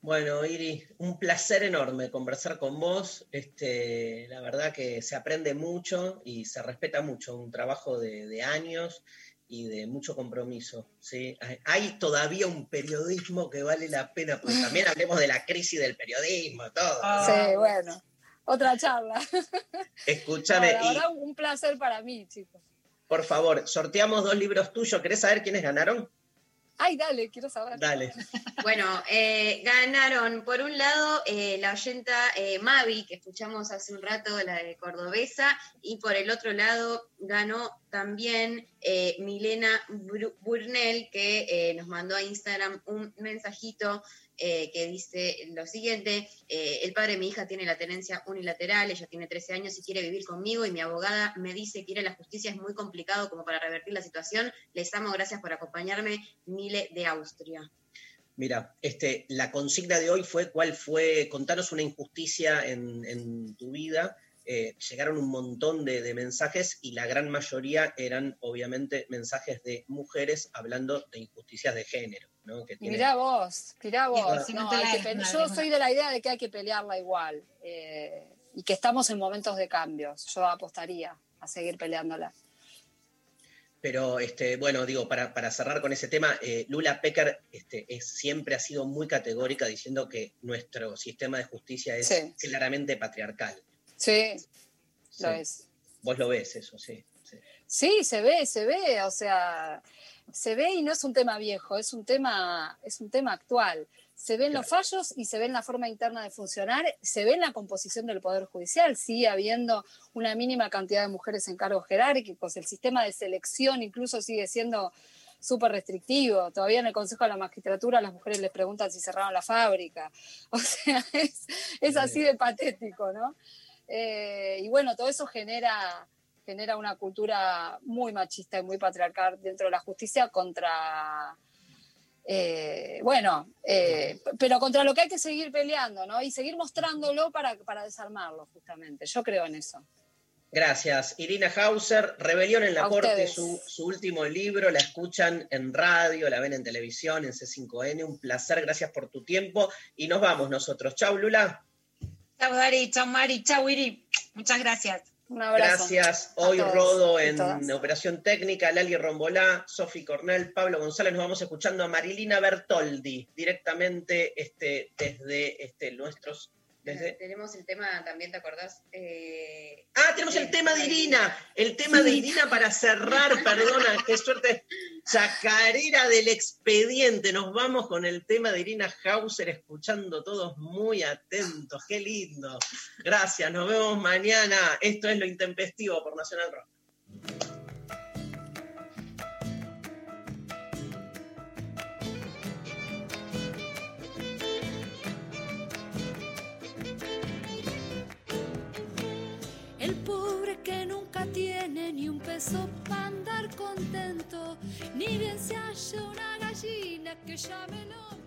Bueno, Iri, un placer enorme conversar con vos. Este, la verdad que se aprende mucho y se respeta mucho, un trabajo de, de años y de mucho compromiso. ¿sí? Hay- Hay todavía un periodismo que vale la pena, porque [LAUGHS] también hablemos de la crisis del periodismo, todo. Sí, bueno, otra charla. Escúchame, No, la y verdad, un placer para mí, chicos. Por favor, sorteamos dos libros tuyos. ¿Querés saber quiénes ganaron? Ay, dale, quiero saber. Dale. Bueno, eh, ganaron por un lado eh, la oyenta eh, Mavi, que escuchamos hace un rato, la de Cordobesa, y por el otro lado ganó también eh, Milena Burnell, que eh, nos mandó a Instagram un mensajito eh, que dice lo siguiente, eh, el padre de mi hija tiene la tenencia unilateral, ella tiene 13 años y quiere vivir conmigo y mi abogada me dice que ir a la justicia es muy complicado como para revertir la situación. Les amo, gracias por acompañarme, Mile de Austria. Mira, este, la consigna de hoy fue cuál fue, contanos una injusticia en, en tu vida. Eh, llegaron un montón de, de mensajes y la gran mayoría eran obviamente mensajes de mujeres hablando de injusticias de género. ¿no? Que Y tiene- mirá vos, mirá vos. No, hay que yo soy de la idea de que hay que pelearla igual eh, y que estamos en momentos de cambios. Yo apostaría a seguir peleándola. Pero este, bueno, digo, para, para cerrar con ese tema, eh, Lula Pecker este, es, siempre ha sido muy categórica diciendo que nuestro sistema de justicia es Sí. claramente patriarcal. Sí, lo Sí. es. Vos lo ves eso, sí. sí. Sí, se ve, se ve, o sea, se ve y no es un tema viejo, es un tema, es un tema actual. Se ven los fallos y se ve en la forma interna de funcionar, se ve en la composición del Poder Judicial, sigue habiendo una mínima cantidad de mujeres en cargos jerárquicos, el sistema de selección incluso sigue siendo súper restrictivo. Todavía en el Consejo de la Magistratura las mujeres les preguntan si cerraron la fábrica. [LAUGHS] O sea, es, es así de patético, ¿no? Eh, y bueno, todo eso genera, genera una cultura muy machista y muy patriarcal dentro de la justicia contra, eh, bueno, eh, pero contra lo que hay que seguir peleando, ¿no? Y seguir mostrándolo para, para desarmarlo, justamente. Yo creo en eso. Gracias. Irina Hauser, Rebelión en la A Corte, su, su último libro, la escuchan en radio, la ven en televisión, en C5N. Un placer, gracias por tu tiempo. Y nos vamos nosotros. Chau, Lula. Chau, Dari, chau, Mari, chau, Iri. Muchas gracias. Un Gracias. Hoy todos Rodo en. Operación Técnica, Lali Rombolá, Sofi Cornell, Pablo González. Nos vamos escuchando a Marilina Bertoldi directamente este, desde este, nuestros. Desde... Tenemos el tema también, ¿te acordás? Eh, Ah, tenemos el tema de Irina, el tema de Irina para cerrar, [LAUGHS] perdona, qué suerte, chacarera del expediente. Nos vamos con el tema de Irina Hauser, escuchando todos muy atentos, qué lindo. Gracias, nos vemos mañana. Esto es Lo Intempestivo por Nacional Rock. Que nunca tiene ni un peso para andar contento, ni bien se halla una gallina que llame el hombre.